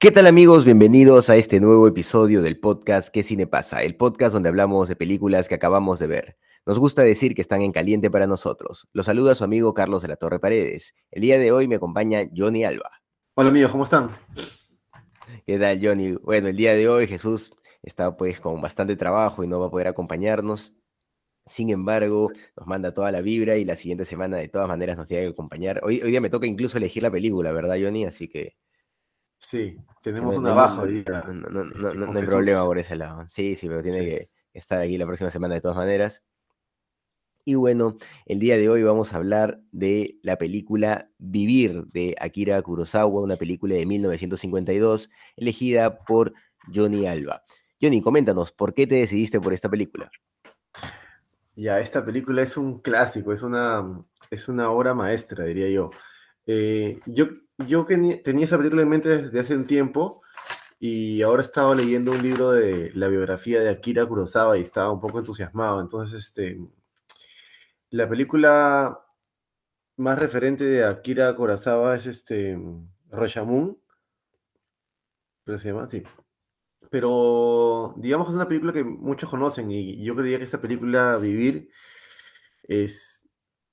¿Qué tal amigos? Bienvenidos a este nuevo episodio del podcast ¿Qué cine pasa? El podcast donde hablamos de películas que acabamos de ver. Nos gusta decir que están en caliente para nosotros. Los saluda su amigo Carlos de la Torre Paredes. El día de hoy me acompaña Johnny Alba. Hola amigos, ¿cómo están? ¿Qué tal Johnny? Bueno, el día de hoy Jesús está pues con bastante trabajo y no va a poder acompañarnos. Sin embargo, nos manda toda la vibra y la siguiente semana de todas maneras nos tiene que acompañar. Hoy, hoy día me toca incluso elegir la película, ¿verdad Johnny? Así que Sí, tenemos No, una no, baja. no, ahí, no, no, no, no, no con hay problema por ese lado. Sí, sí, pero tiene Sí. que estar aquí la próxima semana de todas maneras. Y bueno, el día de hoy vamos a hablar de la película Vivir de Akira Kurosawa, una película de 1952 elegida por Johnny Alba. Johnny, coméntanos, ¿por qué te decidiste por esta película? Ya, esta película es un clásico, es una, es una obra maestra, diría yo. Eh, yo yo tenía esa película en mente desde hace un tiempo y ahora estaba leyendo un libro de la biografía de Akira Kurosawa y estaba un poco entusiasmado. Entonces, este, la película más referente de Akira Kurosawa es este, Rashomon, ¿pero se llama? Sí. Pero digamos que es una película que muchos conocen y yo creía que esta película Vivir es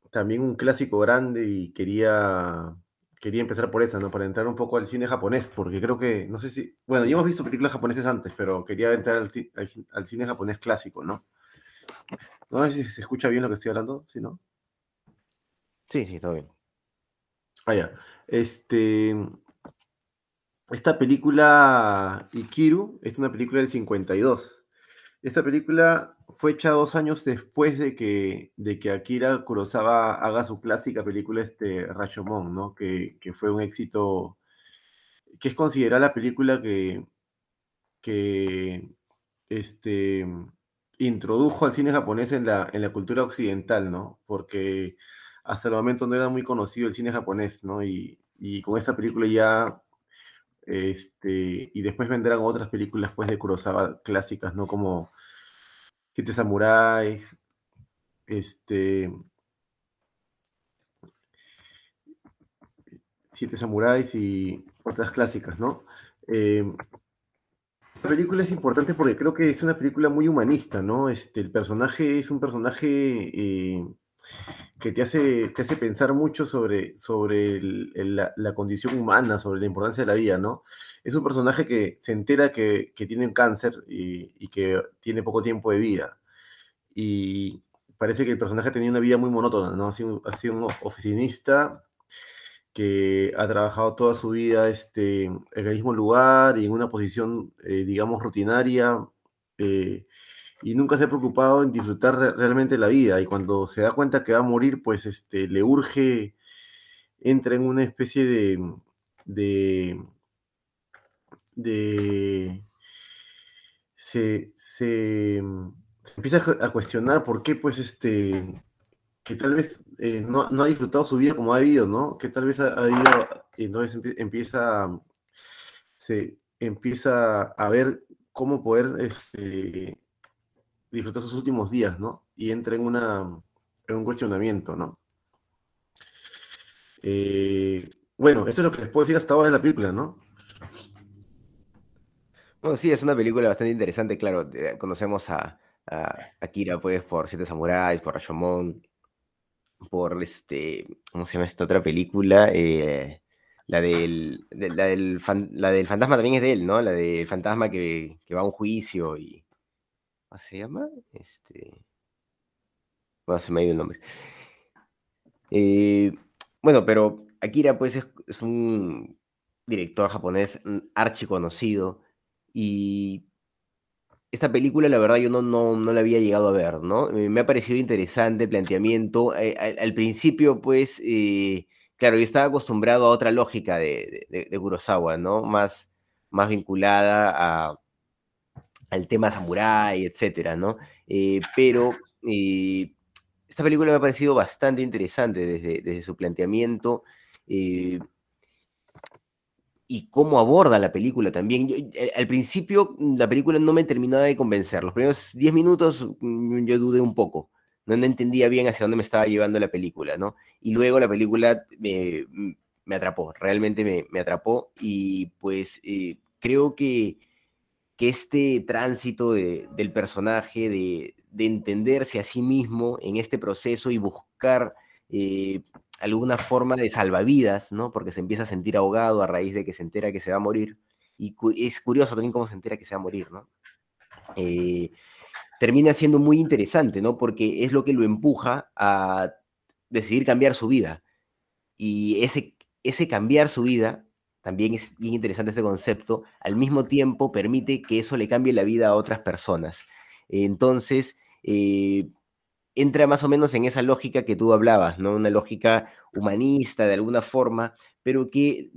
también un clásico grande y quería, quería empezar por esa, ¿no? Para entrar un poco al cine japonés, porque creo que, no sé si, bueno, ya hemos visto películas japonesas antes, pero quería entrar al, ti- al, al cine japonés clásico, ¿no? No sé si se escucha bien lo que estoy hablando, ¿sí, no? Sí, sí, todo bien. Ah, ya. Este, esta película Ikiru es una película del 52. Esta película fue hecha dos años después de que, de que Akira Kurosawa haga su clásica película este, Rashomon, ¿no? Que, que fue un éxito, que es considerada la película que, que este, introdujo al cine japonés en la, en la cultura occidental, ¿no? Porque hasta el momento no era muy conocido el cine japonés, ¿no? Y, y con esta película ya, este, y después vendrán otras películas, pues, de Kurosawa clásicas, ¿no? Como Siete Samuráis, este, Siete Samuráis y otras clásicas, ¿no? Eh, esta película es importante porque creo que es una película muy humanista, ¿no? Este, el personaje es un personaje eh, que te hace, te hace pensar mucho sobre, sobre el- el- la, la condición humana, sobre la importancia de la vida, ¿no? Es un personaje que se entera que, que tiene un cáncer y, y que tiene poco tiempo de vida. Y parece que el personaje tenía una vida muy monótona, ¿no? Ha sido, ha sido un oficinista que ha trabajado toda su vida este, en el mismo lugar y en una posición, eh, digamos, rutinaria, eh, y nunca se ha preocupado en disfrutar re- realmente la vida. Y cuando se da cuenta que va a morir, pues este, le urge, entra en una especie de, de, se, se, empieza a cu- a cuestionar por qué, pues, este, que tal vez eh, no, no ha disfrutado su vida como ha vivido, ¿no? Que tal vez ha, ha ido, y entonces empie- empieza, se empieza a ver cómo poder este, disfrutar sus últimos días, ¿no? Y entra en, una, en un cuestionamiento, ¿no? Eh, bueno, eso es lo que les puedo decir hasta ahora de la película, ¿no? Bueno, sí, es una película bastante interesante, claro. Conocemos a, a Akira, pues, por Siete Samuráis, por Rashomon, por este, ¿cómo se llama esta otra película? Eh, la del, de- la del, la del fantasma también es de él, ¿no? La del fantasma que, que va a un juicio y... ¿Cómo se llama? Este... Bueno, se me ha ido el nombre. Eh, bueno, pero Akira, pues, es, un director japonés archi conocido y esta película, la verdad, yo no, no, no la había llegado a ver, ¿no? Me ha parecido interesante el planteamiento. Eh, al, principio, pues, eh, claro, yo estaba acostumbrado a otra lógica de, de, Kurosawa, ¿no? Más, más vinculada a, al tema samurái, etcétera, ¿no? Eh, pero eh, esta película me ha parecido bastante interesante desde, desde su planteamiento eh, y cómo aborda la película también. al principio la película no me terminaba de convencer. Los primeros 10 minutos mm, yo dudé un poco. No, entendía bien hacia dónde me estaba llevando la película, ¿no? Y luego la película me, me atrapó, realmente me, me, atrapó y pues creo que que este tránsito del personaje, de, entenderse a sí mismo en este proceso y buscar eh, alguna forma de salvavidas, ¿no? Porque se empieza a sentir ahogado a raíz de que se entera que se va a morir. Y es curioso también cómo se entera que se va a morir, ¿no? Eh, termina siendo muy interesante, ¿no? Porque es lo que lo empuja a decidir cambiar su vida. Y ese, ese cambiar su vida también es bien interesante este concepto, al mismo tiempo permite que eso le cambie la vida a otras personas. Entonces, eh, entra más o menos en esa lógica que tú hablabas, ¿no? Una lógica humanista de alguna forma, pero que,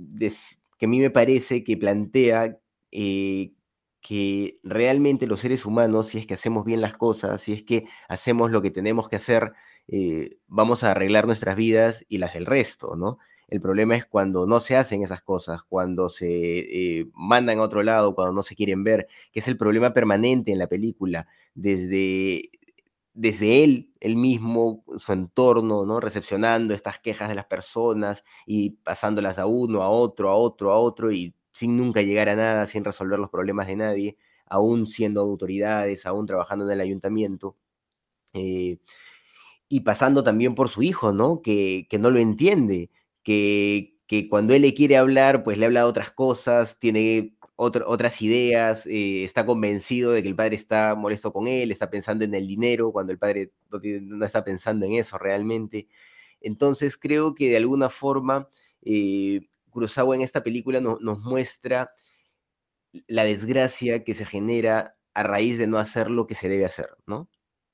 que a mí me parece que plantea eh, que realmente los seres humanos, si es que hacemos bien las cosas, si es que hacemos lo que tenemos que hacer, eh, vamos a arreglar nuestras vidas y las del resto, ¿no? El problema es cuando no se hacen esas cosas, cuando se eh, mandan a otro lado, cuando no se quieren ver, que es el problema permanente en la película, desde, desde él, él mismo, su entorno, ¿no? Recepcionando estas quejas de las personas y pasándolas a uno, a otro, a otro, a otro, y sin nunca llegar a nada, sin resolver los problemas de nadie, aún siendo autoridades, aún trabajando en el ayuntamiento. Eh, y pasando también por su hijo, ¿no? Que, que no lo entiende, que, cuando él le quiere hablar, pues le habla de otras cosas, tiene otras ideas, eh, está convencido de que el padre está molesto con él, está pensando en el dinero, cuando el padre no, está pensando en eso realmente. Entonces creo que de alguna forma eh, en esta película nos muestra la desgracia que se genera a raíz de no hacer lo que se debe hacer, ¿no?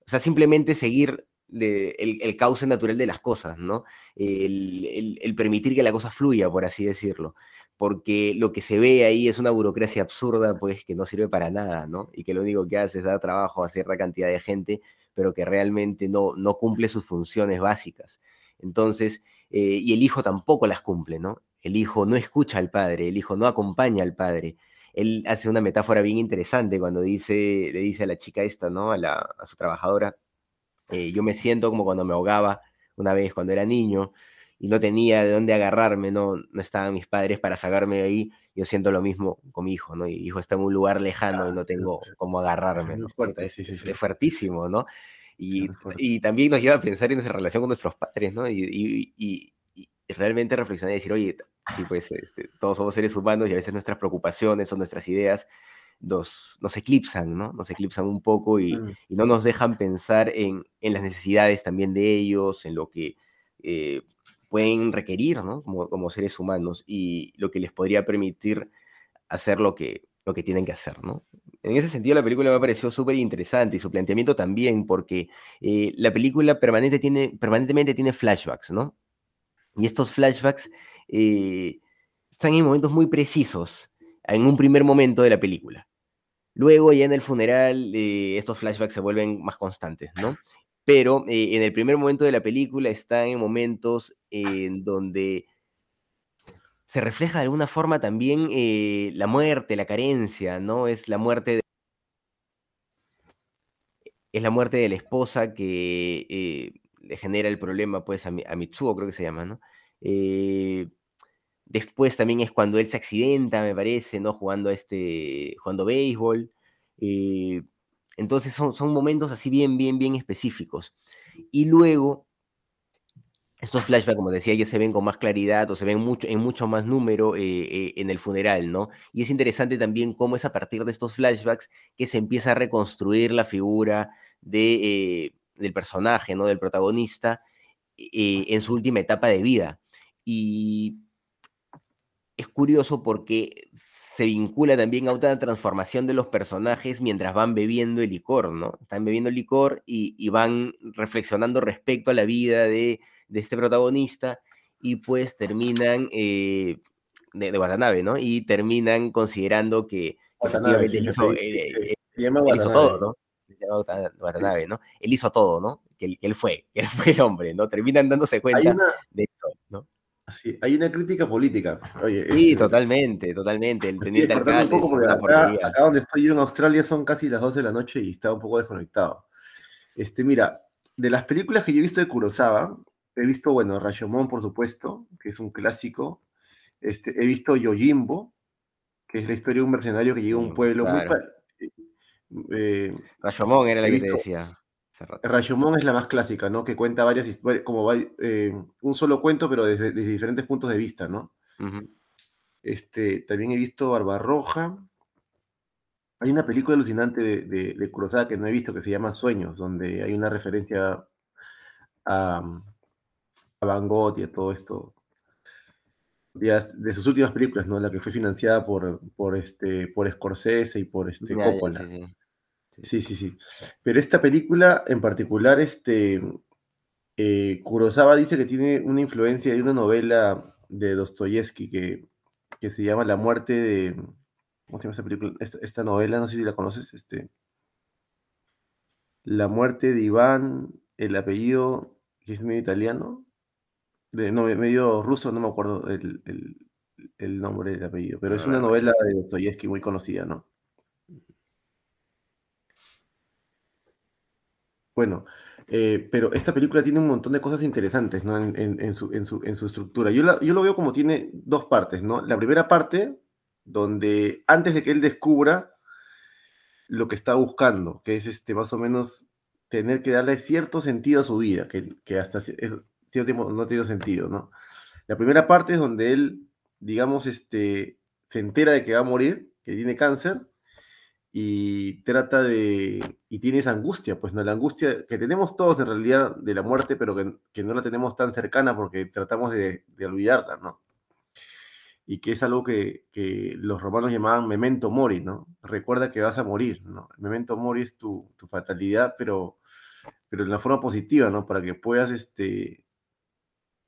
O sea, simplemente seguir el, cauce natural de las cosas, ¿no? El, permitir que la cosa fluya, por así decirlo. Porque lo que se ve ahí es una burocracia absurda, pues que no sirve para nada, ¿no? Y que lo único que hace es dar trabajo a cierta cantidad de gente, pero que realmente no, cumple sus funciones básicas. Entonces, eh, y el hijo tampoco las cumple, ¿no? El hijo no escucha al padre, el hijo no acompaña al padre. Él hace una metáfora bien interesante cuando dice, le dice a la chica esta, ¿no? A su trabajadora, eh, yo me siento como cuando me ahogaba una vez cuando era niño y no tenía de dónde agarrarme, no, no estaban mis padres para sacarme de ahí. Yo siento lo mismo con mi hijo, ¿no? Y mi hijo está en un lugar lejano y no tengo cómo agarrarme. ¿no? Fuerte, es, es, fuertísimo, ¿no? Y, y, también nos lleva a pensar en nuestra relación con nuestros padres, ¿no? Y, y, y realmente reflexionar y decir, oye, sí, pues este, todos somos seres humanos y a veces nuestras preocupaciones o nuestras ideas nos, nos eclipsan, ¿no? Nos eclipsan un poco y, mm. no nos dejan pensar en, las necesidades también de ellos, en lo que eh, pueden requerir, ¿no? Como, seres humanos y lo que les podría permitir hacer lo que, lo que tienen que hacer, ¿no? En ese sentido, la película me pareció súper interesante y su planteamiento también, porque eh, la película permanente tiene, permanentemente tiene flashbacks, ¿no? Y estos flashbacks eh, están en momentos muy precisos, en un primer momento de la película. Luego, ya en el funeral, eh, estos flashbacks se vuelven más constantes, ¿no? Pero eh, en el primer momento de la película están en momentos en donde se refleja de alguna forma también eh, la muerte, la carencia, ¿no? Es la muerte de, es la muerte de la esposa que le genera el problema, pues, a, a Mitsuo, creo que se llama, ¿no? Después también es cuando él se accidenta, me parece, ¿no? Jugando este, jugando béisbol. Eh, entonces son, son momentos así bien, bien, bien específicos. Y luego, estos flashbacks, como decía, ya se ven con más claridad o se ven mucho, en mucho más número eh, eh, en el funeral, ¿no? Y es interesante también cómo es a partir de estos flashbacks que se empieza a reconstruir la figura de, del personaje, ¿no? Del protagonista en su última etapa de vida. Y es curioso porque se vincula también a otra transformación de los personajes mientras van bebiendo el licor, ¿no? Están bebiendo el licor y, van reflexionando respecto a la vida de, este protagonista y pues terminan eh, de, de Watanabe, ¿no? Y terminan considerando que Watanabe, él hizo, sí, sí, Se llama él hizo Watanabe. todo, ¿no? Él hizo todo, ¿no? Que él, que él fue, que él fue el hombre, ¿no? Terminan dándose cuenta una, de eso, ¿no? Sí, hay una crítica política. Oye, Sí, este, totalmente, totalmente. El teniente alcalde un poco acá, donde estoy yo en Australia son casi las 12 de la noche y estaba un poco desconectado. Este, mira, de las películas que yo he visto de Kurosawa, he visto, bueno, Rashomon, por supuesto, que es un clásico. Este, he visto Yojimbo, que es la historia de un mercenario que llega a un pueblo muy... claro. pa- eh, Rashomon era la que te decía. Rashomon es la más clásica, ¿no? Que cuenta varias historias, como eh, un solo cuento, pero desde, desde diferentes puntos de vista, ¿no? Este, también he visto Barbarroja. Hay una película alucinante de, de, de Kurosawa que no he visto que se llama Sueños, donde hay una referencia a, a Van Gogh y a todo esto. De, de sus últimas películas, ¿no? La que fue financiada por, por, este, por Scorsese y por este, Ya, ya, Coppola. sí, sí. Sí, sí, sí. Pero esta película en particular, este, eh, Kurosawa dice que tiene una influencia de una novela de Dostoyevsky que, que se llama La muerte de... ¿Cómo se llama esta película? Esta, esta novela, no sé si la conoces. Este, La muerte de Iván, el apellido, que es medio italiano, de, no, medio ruso, no me acuerdo el, el- el nombre del apellido, pero es una no, novela de Dostoyevsky muy conocida, ¿no? Bueno, eh, pero esta película tiene un montón de cosas interesantes, ¿no? En, su, estructura. Yo, la- lo veo como tiene dos partes, ¿no? La primera parte, donde antes de que él descubra lo que está buscando, que es este, más o menos tener que darle cierto sentido a su vida, que, hasta cierto tiempo no tiene sentido, ¿no? La primera parte es donde él, digamos, este, se entera de que va a morir, que tiene cáncer, y trata de, y tiene esa angustia, pues no, la angustia que tenemos todos en realidad de la muerte, pero que, no la tenemos tan cercana porque tratamos de, de olvidarla, ¿no? Y que es algo que, que los romanos llamaban memento mori, ¿no? Recuerda que vas a morir, ¿no? Memento mori es tu, tu fatalidad, pero, pero en la forma positiva, ¿no? Para que puedas este,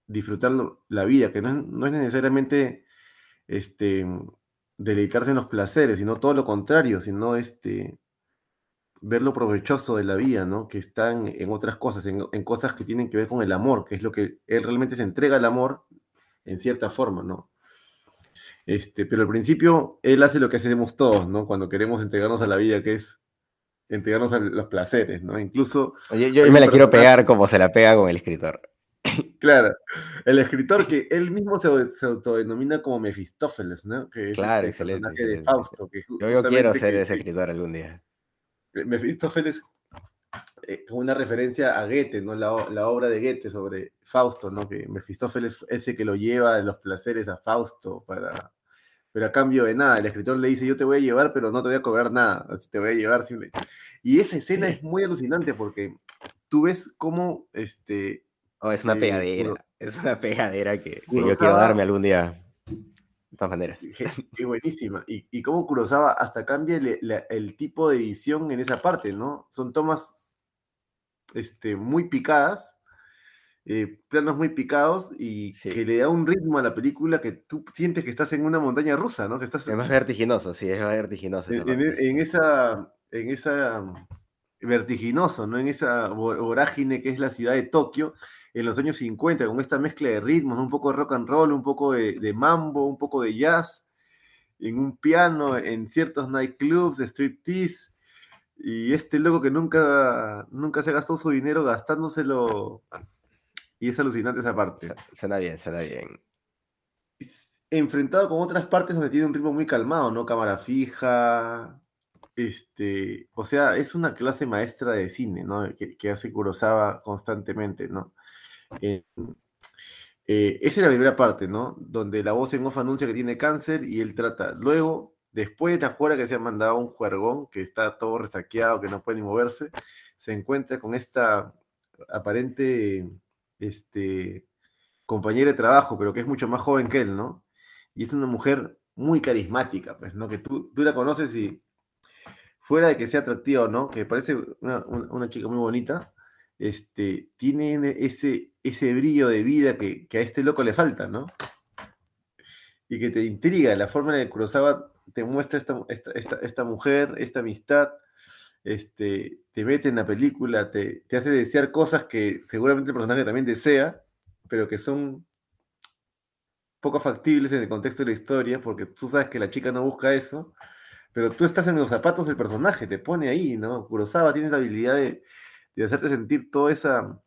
disfrutar la vida, que no es, no es necesariamente este, deleitarse en los placeres, sino todo lo contrario, sino este, ver lo provechoso de la vida, ¿no? Que están en otras cosas, en, en cosas que tienen que ver con el amor, que es lo que él realmente se entrega al amor en cierta forma, ¿no? Este, pero al principio él hace lo que hacemos todos, ¿no? Cuando queremos entregarnos a la vida, que es entregarnos a los placeres, ¿no? Incluso yo me la quiero pegar como se la pega con el escritor. Claro, el escritor que él mismo se, se autodenomina como Mefistófeles, ¿no? Que es Claro, este excelente, personaje de excelente. Fausto. Que Yo, yo quiero ser que- ese escritor algún día. que Mefistófeles, eh, como una referencia a Goethe, ¿no? La, obra de Goethe sobre Fausto, ¿no? Que Mefistófeles es ese que lo lleva de los placeres a Fausto para... Pero a cambio de nada, el escritor le dice, yo te voy a llevar, pero no te voy a cobrar nada, así te voy a llevar simple. Y esa escena Sí. es muy alucinante porque tú ves cómo este, Oh, es una Eh, pegadera. Es una pegadera que, que yo quiero darme algún día. De todas maneras. Qué buenísima. Y, y cómo Kurosawa hasta cambia el, la- el tipo de edición en esa parte, ¿no? Son tomas este, muy picadas, eh, planos muy picados y Sí. que le da un ritmo a la película que tú sientes que estás en una montaña rusa, ¿no? Que estás Es más vertiginoso, sí, es más vertiginoso. esa en, en- parte. en esa, en esa vertiginoso, ¿no? En esa vo- vorágine que es la ciudad de Tokio en los años 50, con esta mezcla de ritmos, un poco de rock and roll, un poco de, de mambo, un poco de jazz, en un piano, en ciertos nightclubs, striptease, y este loco que nunca, nunca se gastó su dinero gastándoselo, y es alucinante esa parte Su- Suena bien, suena bien. enfrentado con otras partes donde tiene un ritmo muy calmado, ¿no? Cámara fija, este, o sea, es una clase maestra de cine, ¿no? Que, que hace Kurosawa constantemente, ¿no? Eh, esa es la primera parte, ¿no? Donde la voz en off anuncia que tiene cáncer y él trata. Luego, después de afuera que se ha mandado un juergón, que está todo resaqueado, que no puede ni moverse, se encuentra con esta aparente, este, compañera de trabajo, pero que es mucho más joven que él, ¿no? Y es una mujer muy carismática, pues, ¿no? Que tú, tú la conoces y fuera de que sea atractiva o no, que parece una, una- una chica muy bonita, este, tiene ese, ese brillo de vida que, a este loco le falta, ¿no? Y que te intriga la forma en la que Kurosawa te muestra esta, esta, mujer, esta amistad, este, te mete en la película, te, te, hace desear cosas que seguramente el personaje también desea, pero que son poco factibles en el contexto de la historia, porque tú sabes que la chica no busca eso, pero tú estás en los zapatos del personaje, te pone ahí, ¿no? Kurosawa tiene la habilidad de, hacerte sentir toda esa,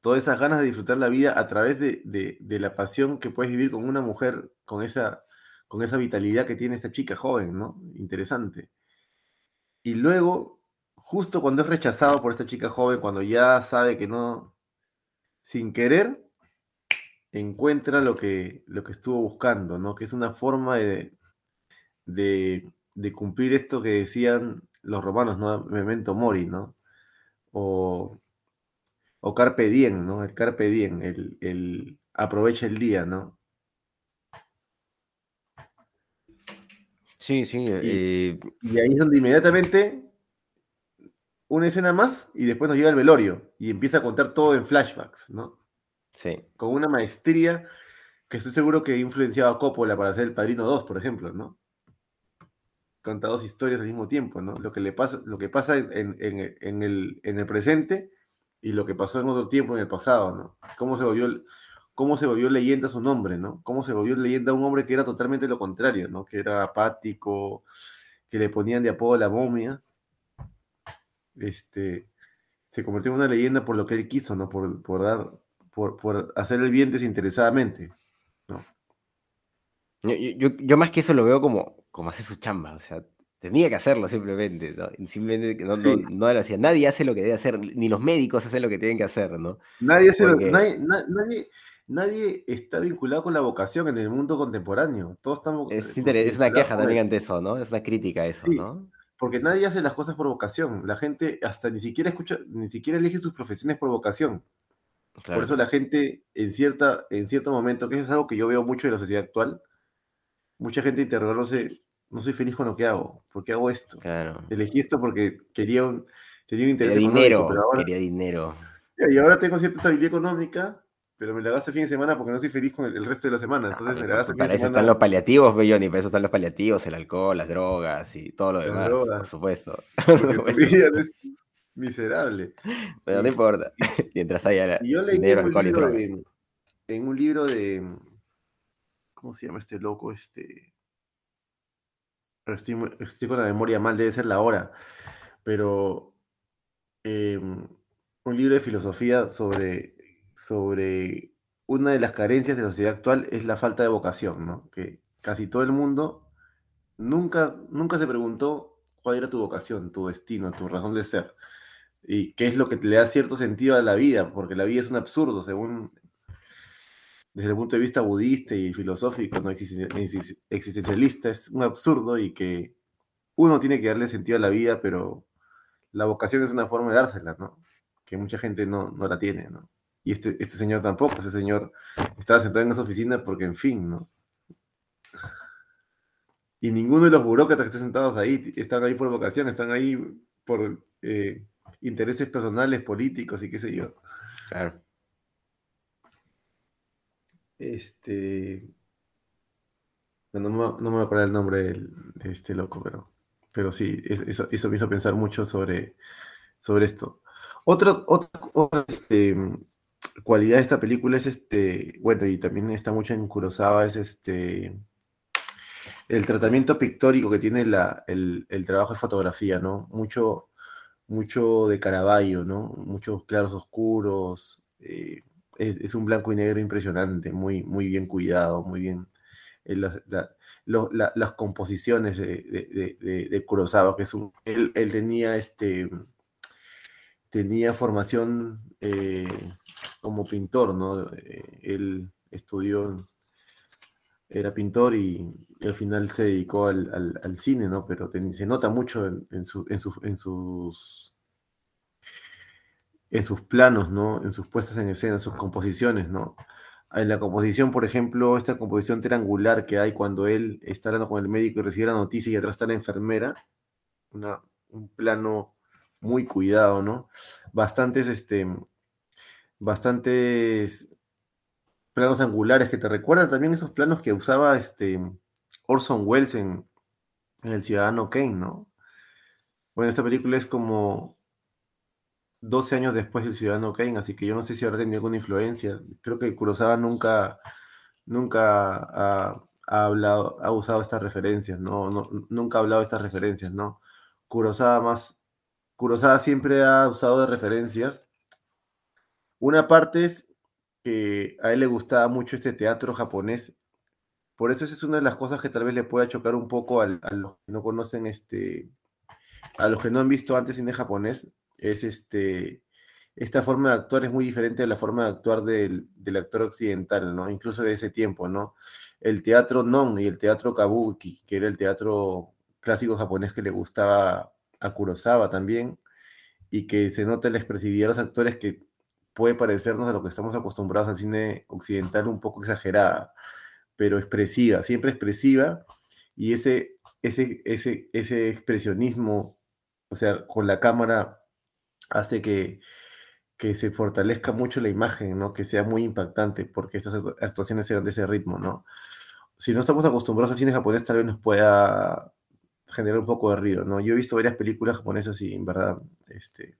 todas esas ganas de disfrutar la vida a través de, la pasión que puedes vivir con una mujer, con esa, con esa vitalidad que tiene esta chica joven, ¿no? Interesante. Y luego, justo cuando es rechazado por esta chica joven, cuando ya sabe que no, sin querer, encuentra lo que, lo que estuvo buscando, ¿no? Que es una forma de, de, cumplir esto que decían los romanos, ¿no? Memento mori, ¿no? O, o carpe diem, ¿no? El carpe diem, el, el aprovecha el día, ¿no? Sí, sí. Eh, y, ahí es donde inmediatamente una escena más y después nos llega el velorio y empieza a contar todo en flashbacks, ¿no? Sí. Con una maestría que estoy seguro que ha influenciado a Coppola para hacer El Padrino 2, por ejemplo, ¿no? Conta dos historias al mismo tiempo, ¿no? Lo que, le pasa, lo que pasa en, el, presente y lo que pasó en otro tiempo en el pasado, ¿no? Cómo se volvió, cómo se volvió leyenda su nombre, ¿no? Cómo se volvió leyenda un hombre que era totalmente lo contrario, ¿no? Que era apático, que le ponían de apodo la momia. Este, se convirtió en una leyenda por lo que él quiso, ¿no? Por, dar, por, hacer el bien desinteresadamente. ¿no? Yo, más que eso lo veo como, como hacer su chamba, o sea, tenía que hacerlo simplemente, ¿no? Simplemente no, no, lo hacía. Nadie hace lo que debe hacer, ni los médicos hacen lo que tienen que hacer, ¿no? Nadie, hace nadie, nadie, está vinculado con la vocación en el mundo contemporáneo. Todos estamos. Es, es una queja también ante eso, ¿no? Es una crítica a eso, ¿no? Porque nadie hace las cosas por vocación. La gente hasta ni siquiera escucha, ni siquiera elige sus profesiones por vocación. Por eso la gente en, cierta, en cierto momento, que es algo que yo veo mucho en la sociedad actual, mucha gente interrogándose, no soy feliz con lo que hago, ¿por qué hago esto? Elegí esto porque quería un, tenía un interés quería dinero, quería dinero. Y ahora tengo cierta estabilidad económica, pero me la gasto el fin de semana porque no soy feliz con el, resto de la semana. Entonces me la gasto Para eso están los paliativos, Belloni, para eso están los paliativos, el alcohol, las drogas y todo lo demás, por supuesto. miserable. Pero no importa, mientras haya yo leí dinero, alcohol y en un libro de. ¿Cómo se llama este loco? Este. Estoy, estoy con la memoria mal, debe ser la hora. Pero. Em, un libro de filosofía sobre, sobre una de las carencias de la sociedad actual es la falta de vocación, ¿no? Que casi todo el mundo nunca, nunca se preguntó cuál era tu vocación, tu destino, tu razón de ser y qué es lo que le da cierto sentido a la vida, porque la vida es un absurdo, según desde el punto de vista budista y filosófico, no existencialista, es un absurdo y que uno tiene que darle sentido a la vida, pero la vocación es una forma de dársela, ¿no? Que mucha gente no, no la tiene, ¿no? Y este, este señor tampoco, ese señor estaba sentado en esa oficina porque, en fin, ¿no? Y ninguno de los burócratas que están sentados ahí están ahí por vocación, están ahí por eh, intereses personales, políticos y qué sé yo. Claro. Este. No, me, acuerdo el nombre de, este loco, pero, pero sí, eso, eso, me hizo pensar mucho sobre, sobre esto. Otra, otra, este, cualidad de esta película es este, bueno, y también está mucho en es este el tratamiento pictórico que tiene la, el, el, trabajo de fotografía, ¿no? Mucho, mucho de Caravaggio, ¿no? Muchos claros oscuros. Eh, es, un blanco y negro impresionante, muy, muy bien cuidado, muy bien. Eh, las composiciones de, de, Kurosawa, que es un, él, tenía este tenía formación eh, como pintor, ¿no? él estudió, era pintor y, al final se dedicó al, cine, ¿no? Pero se nota mucho en, sus en sus planos, ¿no? En sus puestas en escena, en sus composiciones, ¿no? En la composición, por ejemplo, esta composición triangular que hay cuando él está hablando con el médico y recibe la noticia y atrás está la enfermera, un plano muy cuidado, ¿no? Bastantes, este, bastantes planos angulares que te recuerdan también esos planos que usaba este Orson Welles en, en El Ciudadano Kane, ¿no? Bueno, esta película es como 12 años después del Ciudadano Kane, así que yo no sé si habrá tenido alguna influencia. Creo que Kurosawa nunca, nunca ha, hablado, ha usado estas referencias, ¿no? Nunca ha hablado de estas referencias, ¿no? Kurosawa más, Kurosawa siempre ha usado de referencias. Una parte es que a él le gustaba mucho este teatro japonés. Por eso esa es una de las cosas que tal vez le pueda chocar un poco a, a los que no conocen este, a los que no han visto antes cine japonés, es este, esta forma de actuar es muy diferente de la forma de actuar del, actor occidental, ¿no? Incluso de ese tiempo, ¿no? El teatro non y el teatro kabuki, que era el teatro clásico japonés que le gustaba a Kurosawa también, y que se nota la expresividad de los actores que puede parecernos a lo que estamos acostumbrados al cine occidental un poco exagerada, pero expresiva, siempre expresiva, y ese, ese, ese, ese expresionismo, o sea, con la cámara hace que, que se fortalezca mucho la imagen, ¿no? Que sea muy impactante, porque estas actuaciones sean de ese ritmo, ¿no? Si no estamos acostumbrados al cine japonés, tal vez nos pueda generar un poco de ruido, ¿no? Yo he visto varias películas japonesas y en verdad este,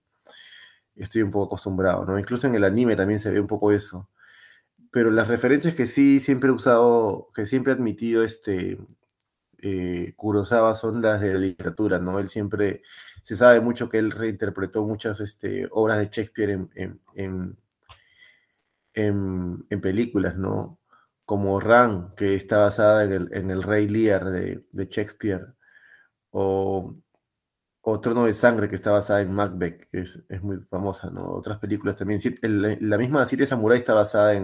estoy un poco acostumbrado, ¿no? Incluso en el anime también se ve un poco eso. Pero las referencias que sí siempre he usado, que siempre he admitido este, eh, Kurosawa son las de la literatura, ¿no? Él siempre, se sabe mucho que él reinterpretó muchas este, obras de Shakespeare en, películas, ¿no? Como Ran, que está basada en el, Rey Lear de, Shakespeare, o, Trono de Sangre, que está basada en Macbeth, que es, muy famosa, ¿no? Otras películas también. la misma Siete Samurai está basada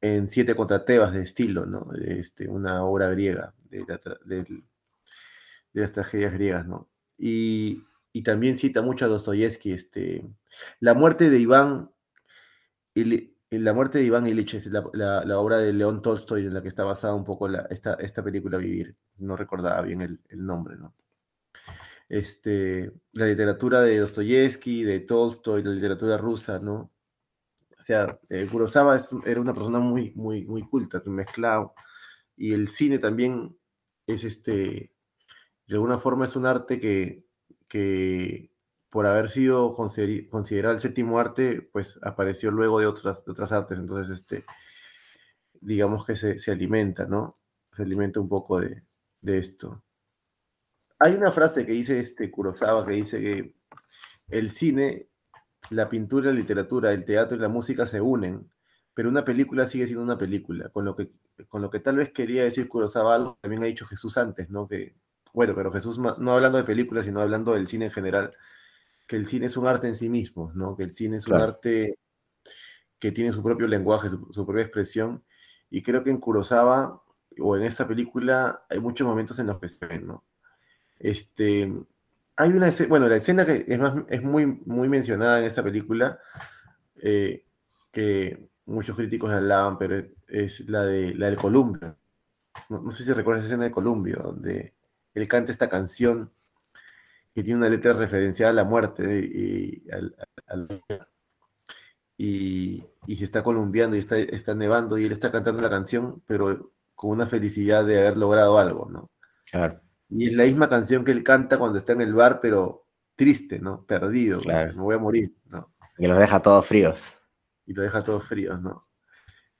en, Siete contra Tebas de estilo, ¿no? Este, una obra griega de, las tragedias griegas, ¿no? Y, también cita mucho a Dostoyevsky, este, la muerte de Iván, la muerte de Iván Ilich es la, obra de León Tolstoy en la que está basada un poco esta, esta película Vivir, no recordaba bien el, nombre, ¿no? Este, la literatura de Dostoyevsky, de Tolstoy, la literatura rusa, ¿no? O sea, eh, Kurosawa era una persona muy, muy, muy culta, mezclado. Y el cine también es este, de alguna forma es un arte que, que por haber sido considerado el séptimo arte, pues apareció luego de otras, de otras artes. Entonces, este, digamos que se, se alimenta, ¿no? Se alimenta un poco de, de, esto. Hay una frase que dice este Kurosawa que dice que el cine la pintura, la literatura, el teatro y la música se unen, pero una película sigue siendo una película, con lo que, con lo que tal vez quería decir Kurosawa algo, también ha dicho Jesús antes, ¿no? Que, bueno, pero Jesús no hablando de películas, sino hablando del cine en general, que el cine es un arte en sí mismo, ¿no? Que el cine es un arte que tiene su propio lenguaje, su, su, propia expresión, y creo que en Kurosawa o en esta película hay muchos momentos en los que se ven, ¿no? Este, hay una escena, bueno, la escena que es, es muy, muy mencionada en esta película, eh, que muchos críticos hablaban, pero es la, de, la del columbio. No, sé si recuerdas esa escena de Columbio, donde él canta esta canción que tiene una letra referenciada a la muerte y, y, se está columbiando y está, está nevando y él está cantando la canción, pero con una felicidad de haber logrado algo, ¿no? Claro. Y es la misma canción que él canta cuando está en el bar, pero triste, ¿no? Perdido, me voy a morir, ¿no? Y los deja todos fríos. Y lo deja todos fríos, ¿no?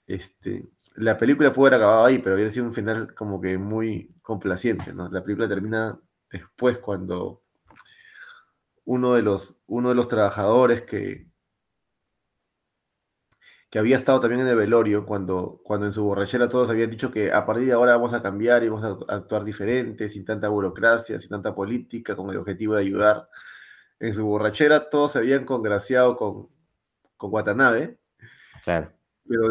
Este, la película pudo haber acabado ahí, pero hubiera sido un final como que muy complaciente, ¿no? La película termina después cuando uno de los, uno de los trabajadores que, que había estado también en el velorio cuando, cuando en su borrachera todos habían dicho que a partir de ahora vamos a cambiar y vamos a actuar diferente, sin tanta burocracia, sin tanta política, con el objetivo de ayudar. En su borrachera todos se habían congraciado con, con Watanabe. Claro. Pero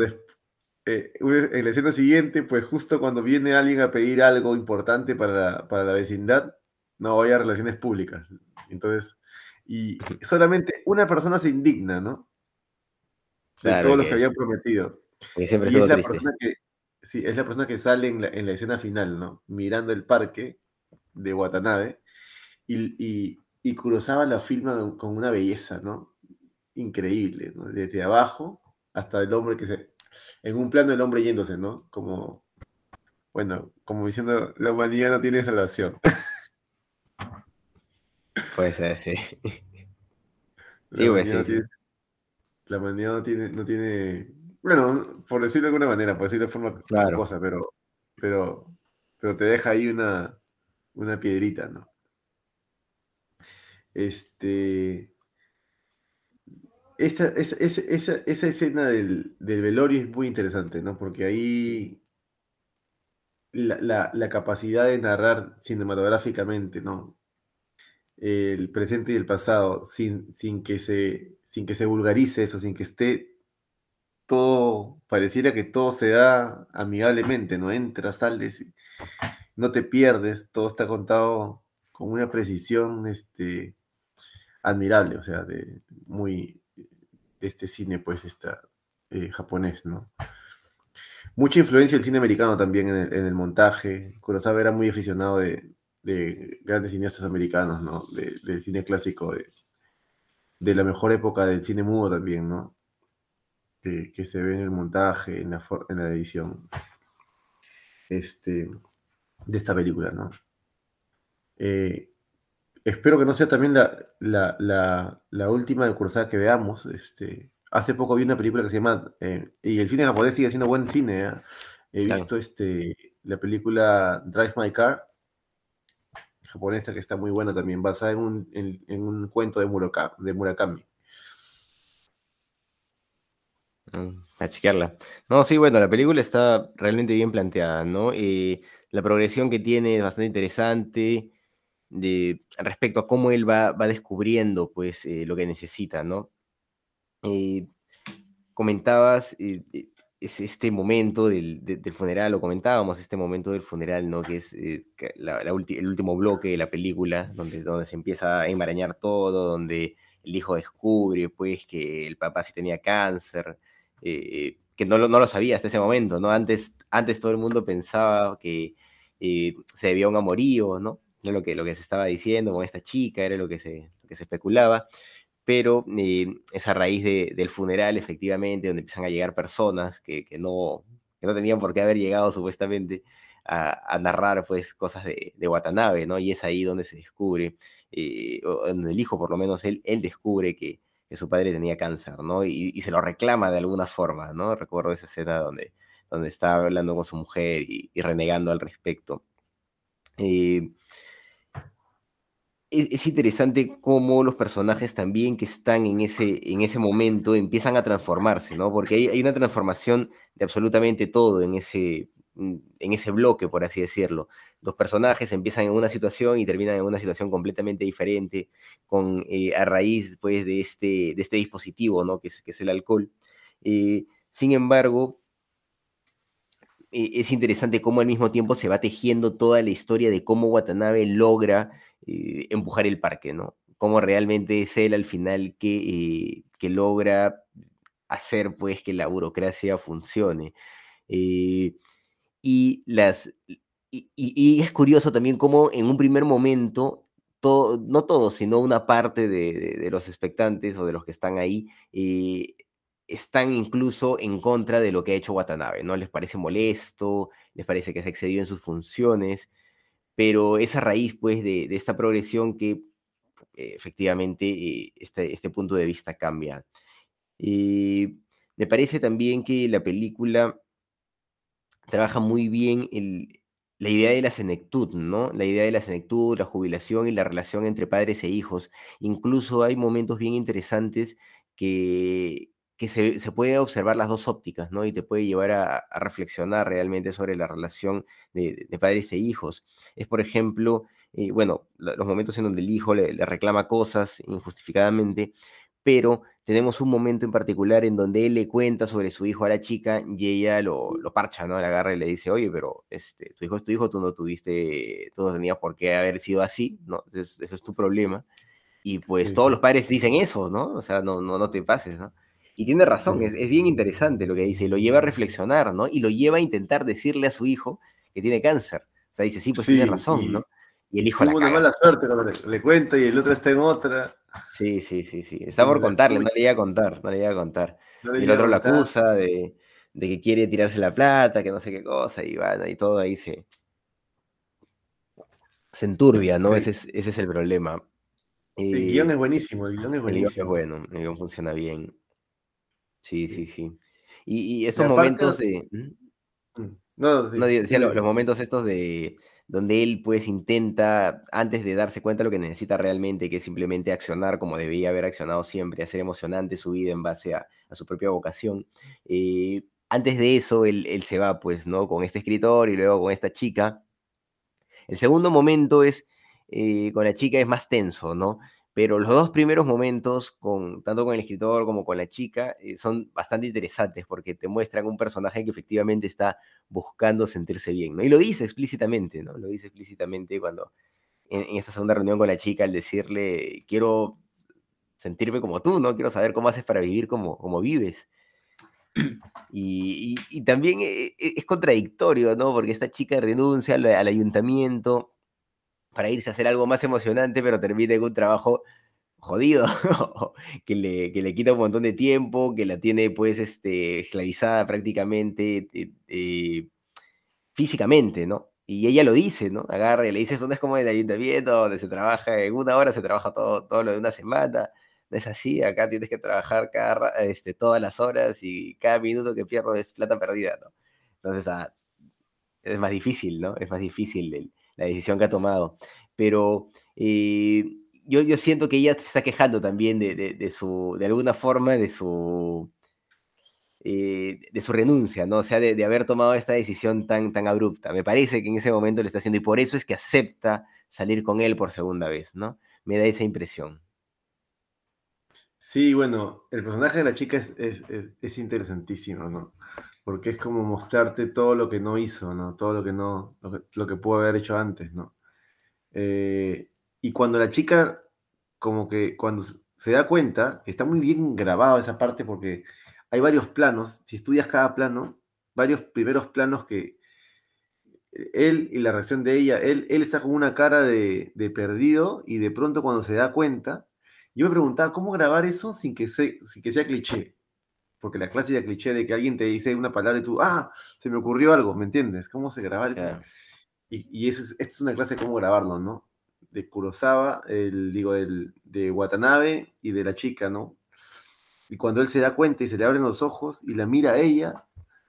eh, en la escena siguiente, pues justo cuando viene alguien a pedir algo importante para la, para la vecindad, no vaya a relaciones públicas. Entonces, y solamente una persona se indigna, ¿no? de todos los que habían prometido. y es la persona que, sí, es la persona que sale en la, escena final, ¿no? Mirando el parque de Watanabe y, y, Kurosawa la filma con una belleza, ¿no? increíble, ¿no? Desde abajo hasta el hombre que se... En un plano el hombre yéndose, ¿no? Como, bueno, como diciendo, la humanidad no tiene salvación. Puede ser, sí. La Sí, pues, humanidad no sí, sí. tiene- la humanidad no tiene, no tiene, bueno, por decirlo de alguna manera, por decirlo de forma Claro. cosa, pero, pero, pero te deja ahí una, una piedrita, ¿no? Este, esa, esa, esa, escena del, del velorio es muy interesante, ¿no? Porque ahí la, la, la capacidad de narrar cinematográficamente, ¿no? El presente y el pasado, sin, sin que se, sin que se vulgarice eso, sin que esté todo, pareciera que todo se da amigablemente, ¿no? Entras, sales, no te pierdes, todo está contado con una precisión, este, admirable, o sea, de muy de este cine, pues, está eh, japonés, ¿no? Mucha influencia del cine americano también en el, en el montaje. Kurosawa era muy aficionado de, de grandes cineastas americanos, ¿no? De- del cine clásico, de, de la mejor época del cine mudo también, ¿no? Que, que se ve en el montaje, en la, for- en la edición este, de esta película, ¿no? Eh, espero que no sea también la, la, la, la última de Kurosawa que veamos. Este, hace poco vi una película que se llama, eh, y el cine japonés sigue siendo buen cine, ¿eh? He Claro. visto este, la película Drive My Car, japonesa, que está muy buena también, basada en un, en, en un cuento de Murakami. De Murakami. Mm, A chequearla. No, sí, bueno, la película está realmente bien planteada, ¿no? Eh, la progresión que tiene es bastante interesante de, respecto a cómo él va, va descubriendo, pues, eh, lo que necesita, ¿no? Eh, comentabas eh, es este momento del, de- del funeral, o comentábamos este momento del funeral, ¿no? Que es la- el último bloque de la película, donde, donde se empieza a enmarañar todo, donde el hijo descubre, pues, que el papá sí tenía cáncer, que no lo, no lo sabía hasta ese momento, ¿no? Antes, antes todo el mundo pensaba que se debía a un amorío, ¿no? Lo que, lo que se estaba diciendo con esta chica, era lo que se, lo que se especulaba pero eh, es a raíz de- del funeral, efectivamente, donde empiezan a llegar personas que, que no, que no tenían por qué haber llegado supuestamente a, a narrar pues cosas de, de Watanabe, ¿no? Y es ahí donde se descubre, eh, o donde el hijo por lo menos, él, él descubre que, que su padre tenía cáncer, ¿no? Y, y se lo reclama de alguna forma, ¿no? Recuerdo esa escena donde, donde está hablando con su mujer y, y renegando al respecto. Eh, es, es interesante cómo los personajes también que están en ese, en ese momento empiezan a transformarse, ¿no? Porque hay, hay una transformación de absolutamente todo en ese, mm, en ese bloque, por así decirlo. Los personajes empiezan en una situación y terminan en una situación completamente diferente, con, eh, a raíz pues, de, este, de este dispositivo, ¿no? Que es, que es el alcohol. Eh, sin embargo, eh, es interesante cómo al mismo tiempo se va tejiendo toda la historia de cómo Watanabe logra eh, empujar el parque, ¿no? Cómo realmente es él al final que, eh, que logra hacer pues que la burocracia funcione. Eh, y, las, y, es curioso también cómo en un primer momento, todo, no todos, sino una parte de, los expectantes o de los que están ahí, están incluso en contra de lo que ha hecho Watanabe, ¿no? Les parece molesto, les parece que se ha excedido en sus funciones, pero es a raíz, pues, de, esta progresión que eh, efectivamente eh, este, este punto de vista cambia. Eh, me parece también que la película trabaja muy bien el- la idea de la senectud, ¿no? La idea de la senectud, la jubilación y la relación entre padres e hijos. Incluso hay momentos bien interesantes que, que se, se puede observar las dos ópticas, ¿no? Y te puede llevar a, a reflexionar realmente sobre la relación de, de padres e hijos. Es, por ejemplo, eh, bueno, los momentos en donde el hijo le, le reclama cosas injustificadamente, pero tenemos un momento en particular en donde él le cuenta sobre su hijo a la chica y ella lo, lo parcha, ¿no? La agarra y le dice, oye, pero este, tu hijo es tu hijo, tú no tuviste, tú no tenías por qué haber sido así, ¿no? Ese es, es tu problema. Y pues Sí, todos los padres dicen eso, ¿no? O sea, no, no, no te pases, ¿no? Y tiene razón, es, es bien interesante lo que dice, lo lleva a reflexionar, ¿no? Y lo lleva a intentar decirle a su hijo que tiene cáncer. O sea, dice, sí, pues Sí, tiene razón, y- ¿no? Y el hijo la una mala suerte cuando le, le cuenta y el otro está en otra. Sí, sí, sí, sí. Está por contarle, no le iba a contar, no le iba a contar. No Y el otro contar. acusa de, de que quiere tirarse la plata, que no sé qué cosa, y bueno, y todo ahí se, se enturbia, ¿no? Ese es, ese es el problema. El guion es buenísimo, el guion es el guion es buenísimo. bueno, el guion funciona bien. Sí, Sí. sí. Y, y estos momentos de... ¿Mm? Mm. No, decía sí, lo- los momentos estos de donde él pues intenta, antes de darse cuenta de lo que necesita realmente, que es simplemente accionar como debía haber accionado siempre, hacer emocionante su vida en base a, a su propia vocación. eh, antes de eso, él, él se va pues, ¿no? Con este escritor y luego con esta chica. El segundo momento es, eh, con la chica es más tenso, ¿no? Pero los dos primeros momentos, con, tanto con el escritor como con la chica, eh, son bastante interesantes porque te muestran un personaje que efectivamente está buscando sentirse bien, ¿no? Y lo dice explícitamente, ¿no? Lo dice explícitamente cuando en, en esta segunda reunión con la chica, al decirle, quiero sentirme como tú, ¿no? Quiero saber cómo haces para vivir como, como vives. Y, y- y también e- e- es contradictorio, ¿no? Porque esta chica renuncia al, al ayuntamiento para irse a hacer algo más emocionante, pero termina en un trabajo jodido, que le, que le quita un montón de tiempo, que la tiene pues este, esclavizada prácticamente eh, eh, físicamente, ¿no? Y ella lo dice, ¿no? Agarra y le dice, no es como el ayuntamiento, donde se trabaja en una hora, se trabaja todo, todo lo de una semana, no es así, acá tienes que trabajar cada, este, todas las horas y cada minuto que pierdo es plata perdida, ¿no? Entonces, ah, es más difícil, ¿no? Es más difícil el- la decisión que ha tomado. Pero eh, yo, yo siento que ella se está quejando también de, de- su, de alguna forma, de su, eh, de su renuncia, ¿no? O sea, de, haber tomado esta decisión tan, tan abrupta. Me parece que en ese momento lo está haciendo y por eso es que acepta salir con él por segunda vez, ¿no? Me da esa impresión. Sí, bueno, el personaje de la chica es- es interesantísimo, ¿no? Porque es como mostrarte todo lo que no hizo, ¿no? Todo lo que no, lo que, pudo haber hecho antes, ¿no? Eh, y cuando la chica, como que cuando se- da cuenta, está muy bien grabado esa parte porque hay varios planos, si estudias cada plano, varios primeros planos que él y la reacción de ella, él, él está con una cara de, perdido y de pronto cuando se da cuenta, yo me preguntaba, ¿cómo grabar eso sin que sea cliché? Porque la clásica cliché de que alguien te dice una palabra y tú, ah, se me ocurrió algo, ¿me entiendes? ¿Cómo se grabar eso? Y, y eso es, esta es una clase de cómo grabarlo, ¿no? De Kurosawa, el, digo, del, de Watanabe y de la chica, ¿no? Y cuando él se da cuenta y se le abren los ojos y la mira a ella,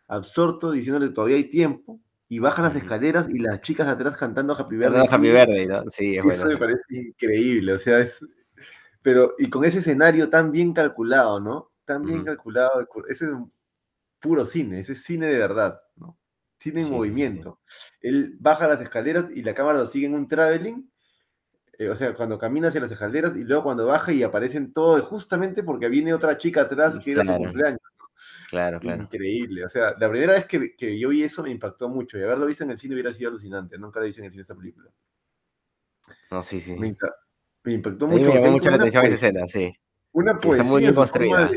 absorto, diciéndole todavía hay tiempo, y baja las escaleras y las chicas atrás cantando Happy Birthday. to Happy. Verde, ¿no? Sí, es Eso bueno. me parece increíble, o sea, es... Pero, y con ese escenario tan bien calculado, ¿no? Tan bien calculado, ese es un puro cine, ese es cine de verdad, ¿no? Cine en Sí, sí, sí, sí. movimiento. Él baja las escaleras y la cámara lo sigue en un traveling, eh, o sea, cuando camina hacia las escaleras y luego cuando baja y aparecen todos, justamente porque viene otra chica atrás que era su Claro. cumpleaños. Claro, claro. Increíble, o sea, la primera vez que, que yo vi eso me impactó mucho y haberlo visto en el cine hubiera sido alucinante, nunca lo hice en el cine esta película. No, sí, sí. Me, impa- me impactó mucho. me llamó mucho la atención esa escena, sí. Una Sí, poesía está muy bien construida.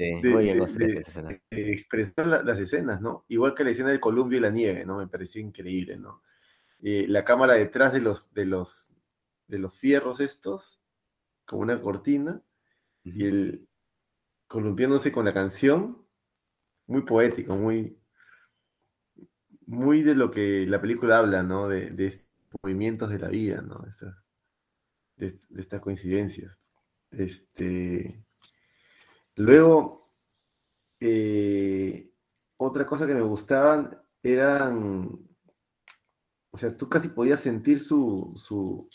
De- Sí, de- muy bien de- construida de- esa escena. de expresar la- las escenas, ¿no? Igual que la escena del columpio y la nieve, ¿no? Me pareció increíble, ¿no? Eh, la cámara detrás de los, de los, de los fierros estos, como una cortina, y el columpiándose con la canción, muy poético, muy, muy de lo que la película habla, ¿no? De, de estos movimientos de la vida, ¿no? De estas, de, de estas coincidencias. Este, luego, eh, otra cosa que me gustaban eran, o sea, tú casi podías sentir su, su,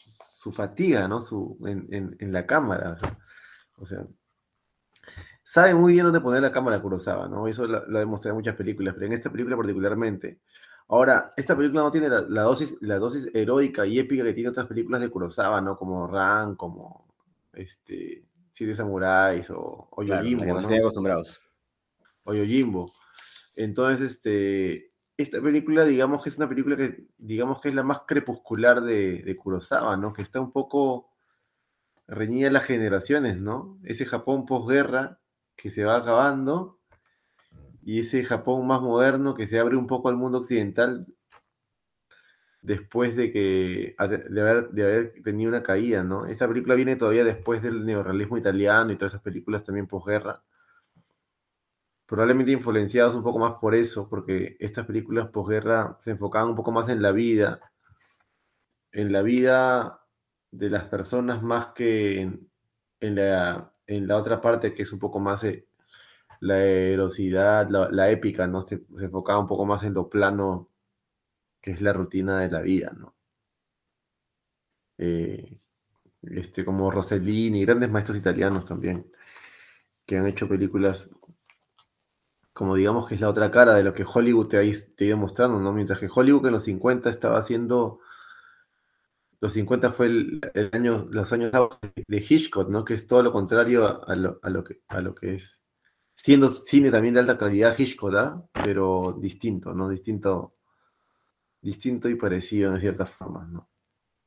fatiga, ¿no? Su, en, la cámara. O sea, sabe muy bien dónde poner la cámara Kurosawa, ¿no? Eso lo, lo ha demostrado en muchas películas, pero en esta película particularmente. Ahora, esta película no tiene la, la dosis, la dosis heroica y épica que tiene otras películas de Kurosawa, ¿no? Como Ran, como este, Siete Samuráis o, o Claro, Yojimbo, ¿no? acostumbrados. o Yojimbo. Entonces, este, esta película, digamos que es una película que, digamos que es la más crepuscular de, de Kurosawa, ¿no? Que está un poco reñida a las generaciones, ¿no? Ese Japón posguerra que se va acabando y ese Japón más moderno que se abre un poco al mundo occidental después de que de haber, de haber tenido una caída, ¿no? Esta película viene todavía después del neorrealismo italiano y todas esas películas también posguerra. Probablemente influenciados un poco más por eso, porque estas películas posguerra se enfocaban un poco más en la vida, en la vida de las personas más que en, la, en la otra parte que es un poco más eh, la erosidad, la, épica, ¿no? Se, enfocaba un poco más en lo plano que es la rutina de la vida, ¿no? Eh, este, como Rossellini, grandes maestros italianos también, que han hecho películas como digamos que es la otra cara de lo que Hollywood te ha, ido mostrando, ¿no? Mientras que Hollywood en los 50 estaba haciendo, los 50 fue el, año, los años de Hitchcock, ¿no? Que es todo lo contrario a, lo, que, a lo que es siendo cine también de alta calidad Hitchcock, ¿ah? pero distinto, ¿no? Distinto, distinto y parecido en ciertas formas, ¿no?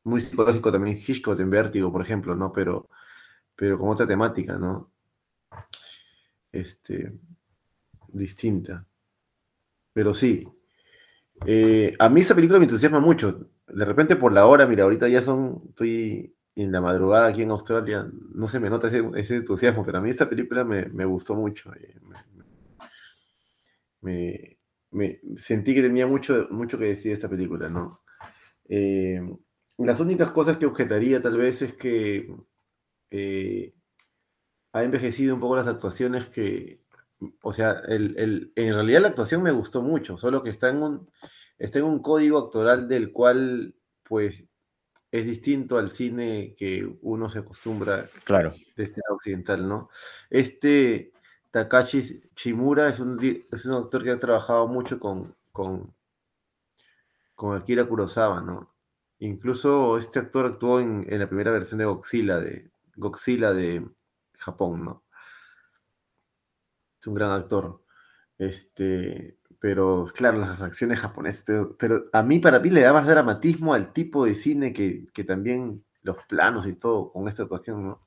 Muy psicológico también Hitchcock en Vértigo, por ejemplo, ¿no? Pero, pero con otra temática, ¿no? Este, distinta. Pero sí. Eh, a mí esa película me entusiasma mucho. De repente por la hora, mira, ahorita ya son, estoy en la madrugada aquí en Australia, no se me nota ese, entusiasmo, pero a mí esta película me, gustó mucho. Eh, me, sentí que tenía mucho, mucho que decir esta película, ¿no? Eh, las únicas cosas que objetaría tal vez es que eh, ha envejecido un poco las actuaciones que, o sea, en realidad la actuación me gustó mucho, solo que está en un, está en un código actoral del cual, pues, es distinto al cine que uno se acostumbra claro. de este occidental, ¿no? Este Takashi Shimura es un, es un actor que ha trabajado mucho con, con, con Akira Kurosawa, ¿no? Incluso este actor actuó en, en, la primera versión de Godzilla, de Godzilla de Japón, ¿no? Es un gran actor. Este, pero claro, las reacciones japonesas, pero, a mí, para mí, le da más dramatismo al tipo de cine que, también los planos y todo con esta actuación, ¿no?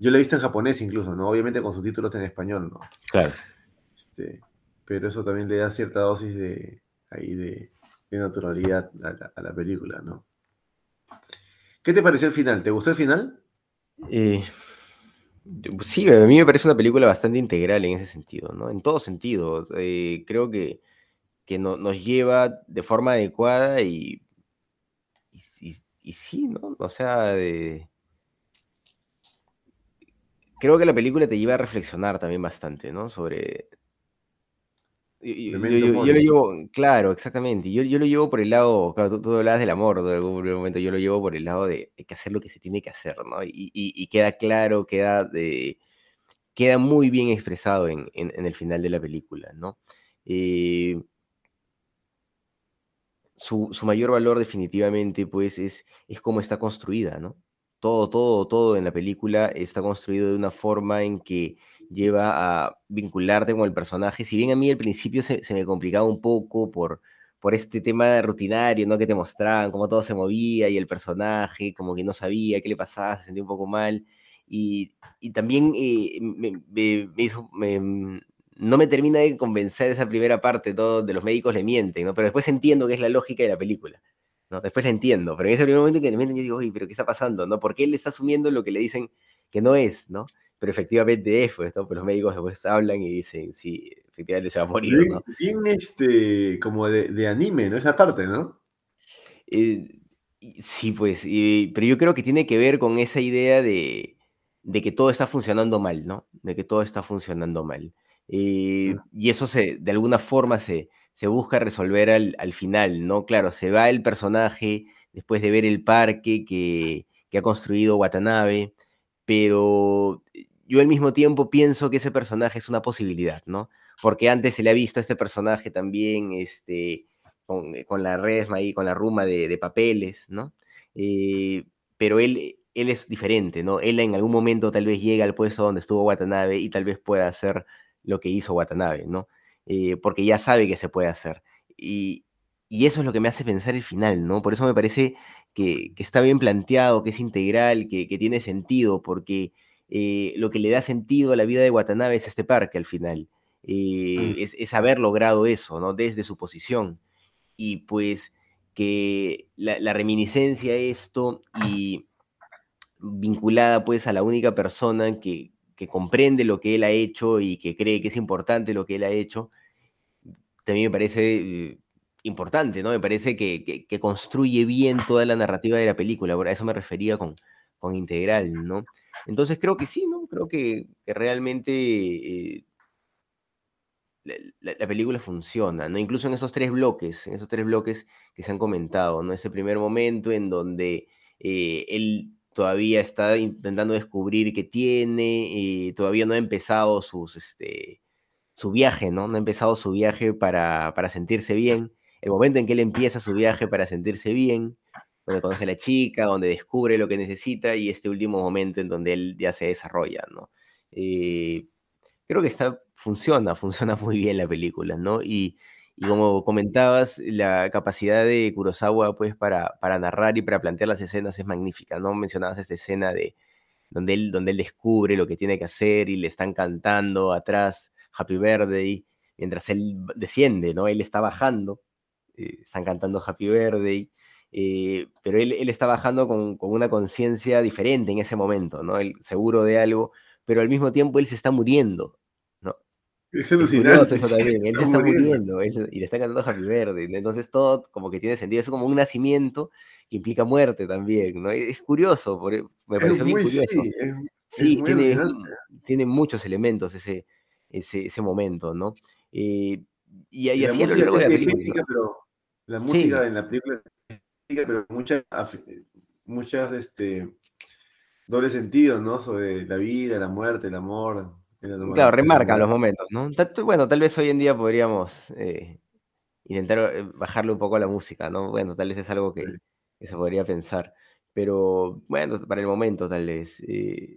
Yo lo he visto en japonés incluso, ¿no? Obviamente con subtítulos en español, ¿no? Claro. Este, pero eso también le da cierta dosis de, ahí de, naturalidad a la, película, ¿no? ¿Qué te pareció el final? ¿Te gustó el final? Eh, Sí, a mí me parece una película bastante integral en ese sentido, ¿no? En todo sentido. Eh, creo que, que nos lleva de forma adecuada y, y, sí, ¿no? O sea, creo que la película te lleva a reflexionar también bastante, ¿no? Sobre, yo, lo llevo, claro, exactamente. Yo, yo lo llevo por el lado, claro, tú, hablabas del amor de algún momento, yo lo llevo por el lado de, hay que hacer lo que se tiene que hacer, ¿no? Y, queda claro, queda, de, queda muy bien expresado en, el final de la película, ¿no? Eh, su, mayor valor definitivamente, pues, es, es cómo está construida, ¿no? Todo, todo, todo en la película está construido de una forma en que lleva a vincularte con el personaje. Si bien a mí al principio se, me complicaba un poco por, por este tema rutinario, ¿no? Que te mostraban cómo todo se movía y el personaje como que no sabía qué le pasaba, se sentía un poco mal. Y, también eh, me, hizo, no me termina de convencer esa primera parte todo de los médicos le mienten, ¿no? Pero después entiendo que es la lógica de la película. ¿No? Después la entiendo, pero en ese primer momento que mienten yo digo, oye, pero ¿qué está pasando? ¿no? Porque él está asumiendo lo que le dicen que no es, ¿no? pero efectivamente es, pues, ¿no? Pues los médicos después hablan y dicen, sí, efectivamente se va a morir, ¿no? Bien, este, como de, anime, ¿no? Esa parte, ¿no? Eh, sí, pues, pero yo creo que tiene que ver con esa idea de, que todo está funcionando mal, ¿no? De que todo está funcionando mal. Eh, y eso se, de alguna forma se, se busca resolver al, al, final, ¿no? Claro, se va el personaje después de ver el parque que, que ha construido Watanabe, pero yo al mismo tiempo pienso que ese personaje es una posibilidad, ¿no? Porque antes se le ha visto a este personaje también este, con, eh, la resma y con la ruma de, papeles, ¿no? Eh, pero él, él es diferente, ¿no? Él en algún momento tal vez llega al puesto donde estuvo Watanabe y tal vez pueda hacer lo que hizo Watanabe, ¿no? Eh, porque ya sabe que se puede hacer. Y, eso es lo que me hace pensar el final, ¿no? Por eso me parece que, está bien planteado, que es integral, que, que tiene sentido, porque eh, lo que le da sentido a la vida de Watanabe es este parque al final. Eh, mm. es, haber logrado eso, ¿no? Desde su posición. Y pues que la, reminiscencia a esto y vinculada pues a la única persona que, comprende lo que él ha hecho y que cree que es importante lo que él ha hecho, también me parece eh, importante, ¿no? Me parece que, construye bien toda la narrativa de la película, a eso me refería con, con integral, ¿no? Entonces creo que sí, ¿no? Creo que, realmente eh, la, película funciona, ¿no? Incluso en esos tres bloques, en esos tres bloques que se han comentado, ¿no? Ese primer momento en donde eh, él todavía está intentando descubrir qué tiene, eh, todavía no ha empezado este, su viaje, ¿no? No ha empezado su viaje para, para sentirse bien. El momento en que él empieza su viaje para sentirse bien, donde conoce a la chica, donde descubre lo que necesita y este último momento en donde él ya se desarrolla, ¿no? Eh, creo que está, funciona, funciona muy bien la película, ¿no? Y, como comentabas, la capacidad de Kurosawa, pues, para, para narrar y para plantear las escenas es magnífica, ¿no? Mencionabas esta escena de donde él, donde él descubre lo que tiene que hacer y le están cantando atrás Happy Birthday, mientras él desciende, ¿no? Él está bajando, eh, están cantando Happy Birthday, eh, pero él, él, está bajando con, con una conciencia diferente en ese momento, ¿no? Él seguro de algo, pero al mismo tiempo él se está muriendo. Es alucinante. eso también, él se está muriendo y le está cantando Happy Verde, entonces todo como que tiene sentido, es como un nacimiento que implica muerte también, ¿no? Es curioso, me pareció bien curioso. Sí, tiene, tiene, muchos elementos ese, ese, ese momento, ¿no? Eh, y, y, así a lo de la película. Pero la música en la película pero muchas, muchas, este, doble sentido, ¿no? Sobre la vida, la muerte, el amor. Claro, remarcan los momentos, ¿no? Bueno, tal vez hoy en día podríamos eh, intentar eh, bajarle un poco a la música, ¿no? Bueno, tal vez es algo que, se podría pensar. Pero bueno, para el momento tal vez. Eh,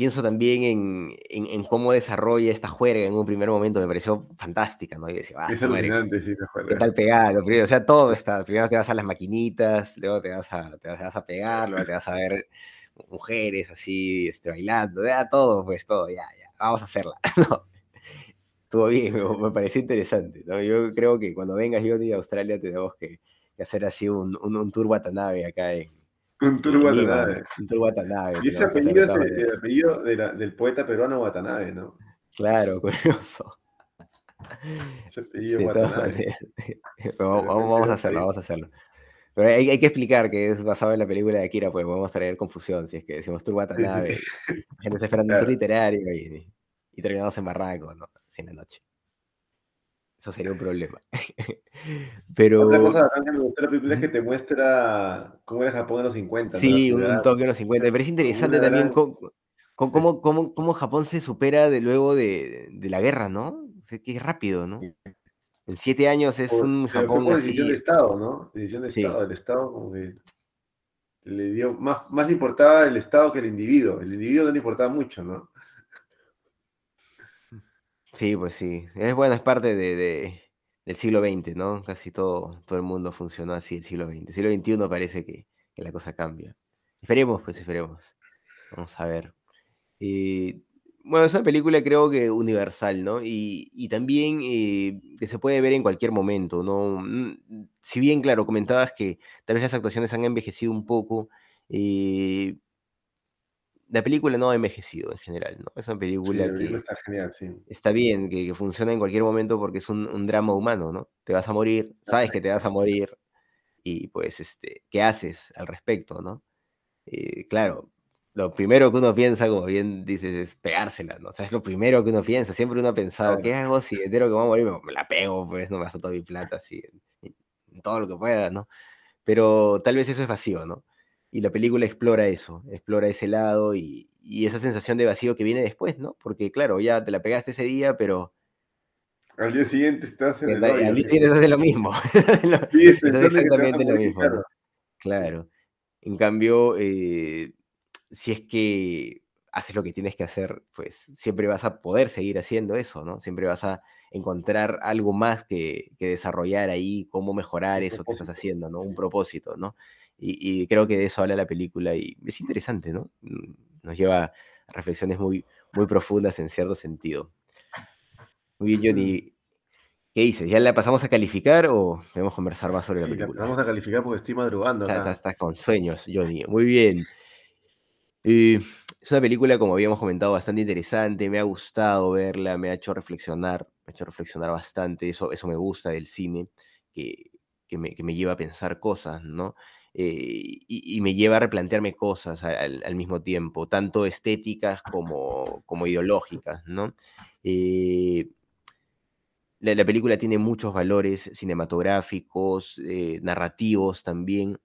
pienso también en, en, cómo desarrolla esta juerga en un primer momento, me pareció fantástica, ¿no? Y decía, ah, es alucinante, sí, ¿Qué tal? Primero, o sea, todo está. Primero te vas a las maquinitas, luego te vas a, te vas a pegar, luego te vas a ver mujeres así, este, bailando, ya todo, pues todo, ya, ya, vamos a hacerla. ¿no? Estuvo bien, me, pareció interesante. ¿no? Yo creo que cuando vengas yo a Australia tenemos que, hacer así un, un, un tour Watanabe acá en, un tour Watanabe. Un tour Watanabe. Y ese apellido es el, apellido del poeta peruano Watanabe, ¿no? Claro, curioso. Ese apellido Watanabe. vamos, vamos, a hacerlo, vamos a hacerlo. Pero hay, hay, que explicar que es basado en la película de Akira, pues podemos traer confusión si es que decimos tour Watanabe. gente se esperando un tour literario y, y, terminamos en Barranco, ¿no? Sin la noche. Eso sería un problema. Pero. Otra cosa que me gusta la película es que te muestra cómo era Japón en los 50. Sí, un toque en los 50. Pero es interesante también cómo, cómo, cómo, cómo, Japón se supera de luego de, de la guerra, ¿no? O sea, que es rápido, ¿no? En siete años es un Japón. Fue decisión de Estado, ¿no? Decisión de Estado. El Estado como que le dio. Más, más le importaba el Estado que el individuo. El individuo no le importaba mucho, ¿no? Sí, pues sí. Es bueno, es parte de, del siglo XX, ¿no? Casi todo, todo el mundo funcionó así el siglo XX. El siglo XXI parece que, la cosa cambia. Esperemos, pues esperemos. Vamos a ver. Eh, bueno, es una película creo que universal, ¿no? Y, también eh, que se puede ver en cualquier momento, ¿no? Mm, si bien, claro, comentabas que tal vez las actuaciones han envejecido un poco, eh, la película no ha envejecido en general, ¿no? Es una película que está genial, sí. está bien, que, funciona en cualquier momento porque es un, drama humano, ¿no? Te vas a morir, sabes que te vas a morir y pues, este, ¿qué haces al respecto, no? Eh, claro, lo primero que uno piensa, como bien dices, es pegársela, ¿no? O sea, es lo primero que uno piensa. Siempre uno ha pensado, ¿qué hago si entero que voy a morir? Me, la pego, pues, no me gasto toda mi plata así, en, en todo lo que pueda, ¿no? Pero tal vez eso es vacío, ¿no? Y la película explora eso, explora ese lado y, esa sensación de vacío que viene después, ¿no? Porque claro, ya te la pegaste ese día, pero... Al día siguiente estás en el Al día siguiente estás lo mismo. sí, es exactamente lo mismo. Claro. En cambio, eh, si es que haces lo que tienes que hacer, pues siempre vas a poder seguir haciendo eso, ¿no? Siempre vas a encontrar algo más que, que desarrollar ahí, cómo mejorar eso que estás haciendo, ¿no? Un propósito, ¿no? Y, creo que de eso habla la película y es interesante, ¿no? Mm, nos lleva a reflexiones muy, muy profundas en cierto sentido. Muy bien, Johnny. ¿Qué dices? ¿Ya la pasamos a calificar o debemos conversar más sobre Sí, la la película? vamos a calificar porque estoy madrugando Está, acá. está- está con sueños, Johnny. Muy bien. Es una película, como habíamos comentado, bastante interesante. Me ha gustado verla, me ha hecho reflexionar, me ha hecho reflexionar bastante. Eso, eso me gusta del cine, que, que me, lleva a pensar cosas, ¿no? Eh, y, me lleva a replantearme cosas al mismo tiempo, tanto estéticas como, como ideológicas, ¿no? Eh, la, la película tiene muchos valores cinematográficos, eh, narrativos también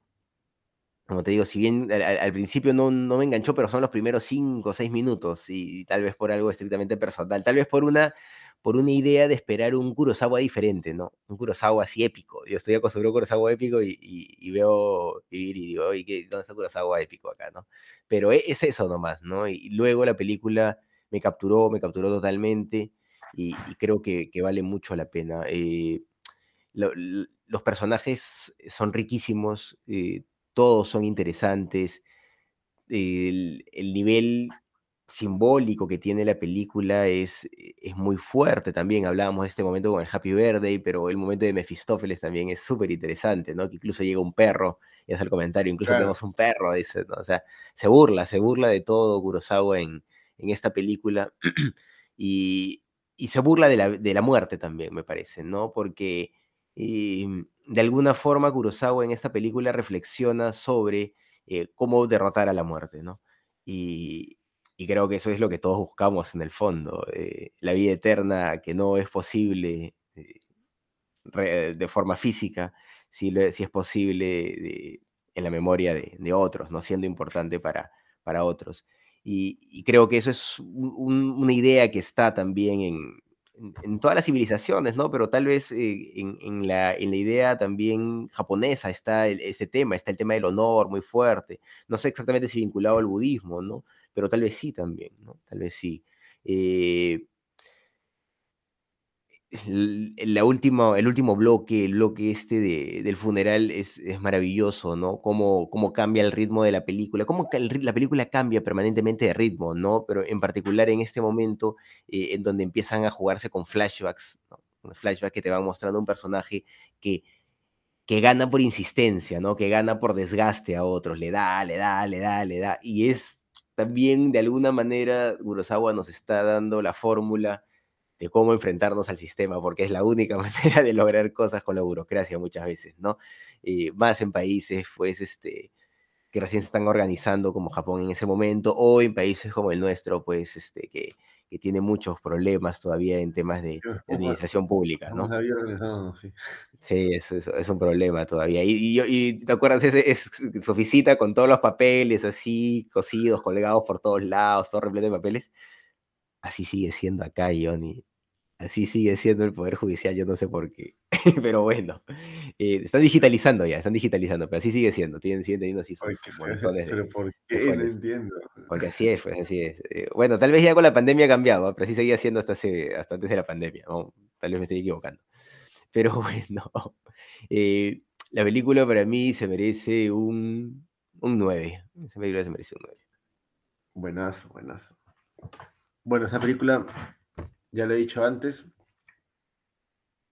como te digo, si bien al, principio no, no me enganchó, pero son los primeros cinco o seis minutos, y, tal vez por algo estrictamente personal, tal vez por una, por una idea de esperar un Kurosawa diferente, ¿no? Un Kurosawa así épico. Yo estoy acostumbrado a Kurosawa épico y, y- veo vivir y digo, oye, ¿qué- ¿dónde está Kurosawa épico acá, no? Pero e- es, eso nomás, ¿no? Y luego la película me capturó, me capturó totalmente, y, creo que, que vale mucho la pena. Eh, los personajes son riquísimos, eh, todos son interesantes, el, el nivel simbólico que tiene la película es, es muy fuerte también. Hablábamos de este momento con el Happy Birthday, pero el momento de Mefistófeles también es súper interesante, ¿no? Que incluso llega un perro, y hace el comentario, incluso Claro. tenemos un perro, dice, ¿no? O sea, se burla, se burla de todo Kurosawa en, en esta película y, y se burla de la, de la muerte también, me parece, ¿no? Porque eh, de alguna forma Kurosawa en esta película reflexiona sobre eh, cómo derrotar a la muerte, ¿no? Y, creo que eso es lo que todos buscamos en el fondo, eh, la vida eterna que no es posible eh, de forma física, si, es posible en la memoria de, otros, no siendo importante para, otros. Y, creo que eso es un- un- una idea que está también en, en- todas las civilizaciones, ¿no? Pero tal vez eh, en, la, en la idea también japonesa está ese tema, está el tema del honor muy fuerte. No sé exactamente si vinculado al budismo, ¿no? Pero tal vez sí también, ¿no? Tal vez sí. Eh, la última, el último bloque, el bloque este de- del funeral es, es maravilloso, ¿no? Cómo, cómo cambia el ritmo de la película, cómo el la película cambia permanentemente de ritmo, ¿no? Pero en particular en este momento, eh, en donde empiezan a jugarse con flashbacks, ¿no? Un flashback que te va mostrando un personaje que, que gana por insistencia, ¿no? Que gana por desgaste a otros, le da, le da, le da, le da, y es también de alguna manera, Kurosawa nos está dando la fórmula de cómo enfrentarnos al sistema, porque es la única manera de lograr cosas con la burocracia muchas veces, ¿no? Eh, más en países, pues, este, que recién se están organizando como Japón en ese momento, o en países como el nuestro, pues, este, que, que tiene muchos problemas todavía en temas de, administración pública, ¿no? sí. Sí, es, es, es un problema todavía. Y, y, y te acuerdas, ese, es su oficina con todos los papeles así, cosidos, colgados por todos lados, todo repleto de papeles. Así sigue siendo acá, Johnny. Así sigue siendo el Poder Judicial, yo no sé por qué. Pero bueno, eh, están digitalizando ya, están digitalizando, pero así sigue siendo. Tienen, siguen teniendo así sus montones de. Pero ¿por de qué? No entiendo. Porque así es, pues así es. Eh, bueno, tal vez ya con la pandemia ha cambiado, ¿ah? pero así seguía siendo hasta, hace, hasta antes de la pandemia. ¿no? Tal vez me estoy equivocando. Pero bueno, eh, la película para mí se merece un, un 9. Esa película se merece un 9. Buenazo, buenazo. Bueno, esa película, ya le he dicho antes,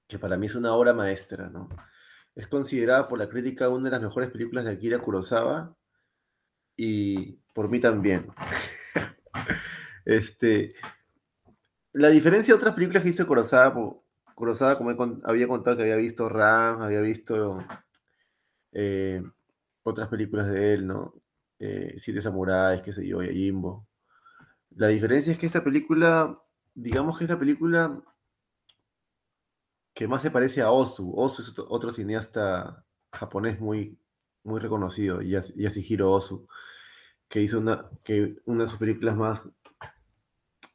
que para mí es una obra maestra, ¿no? Es considerada por la crítica una de las mejores películas de Akira Kurosawa y por mí también. Este, la diferencia de otras películas que hizo Kurosawa, Kurosawa, como había contado que había visto Ram, había visto eh, otras películas de él, ¿no? Eh, Siete Samuráis, qué sé yo, Yojimbo. La diferencia es que esta película, digamos que es la película que más se parece a Ozu. Ozu es otro, cineasta japonés muy, muy reconocido, Yas- Yasuhiro Ozu, que hizo una, que una de sus películas más,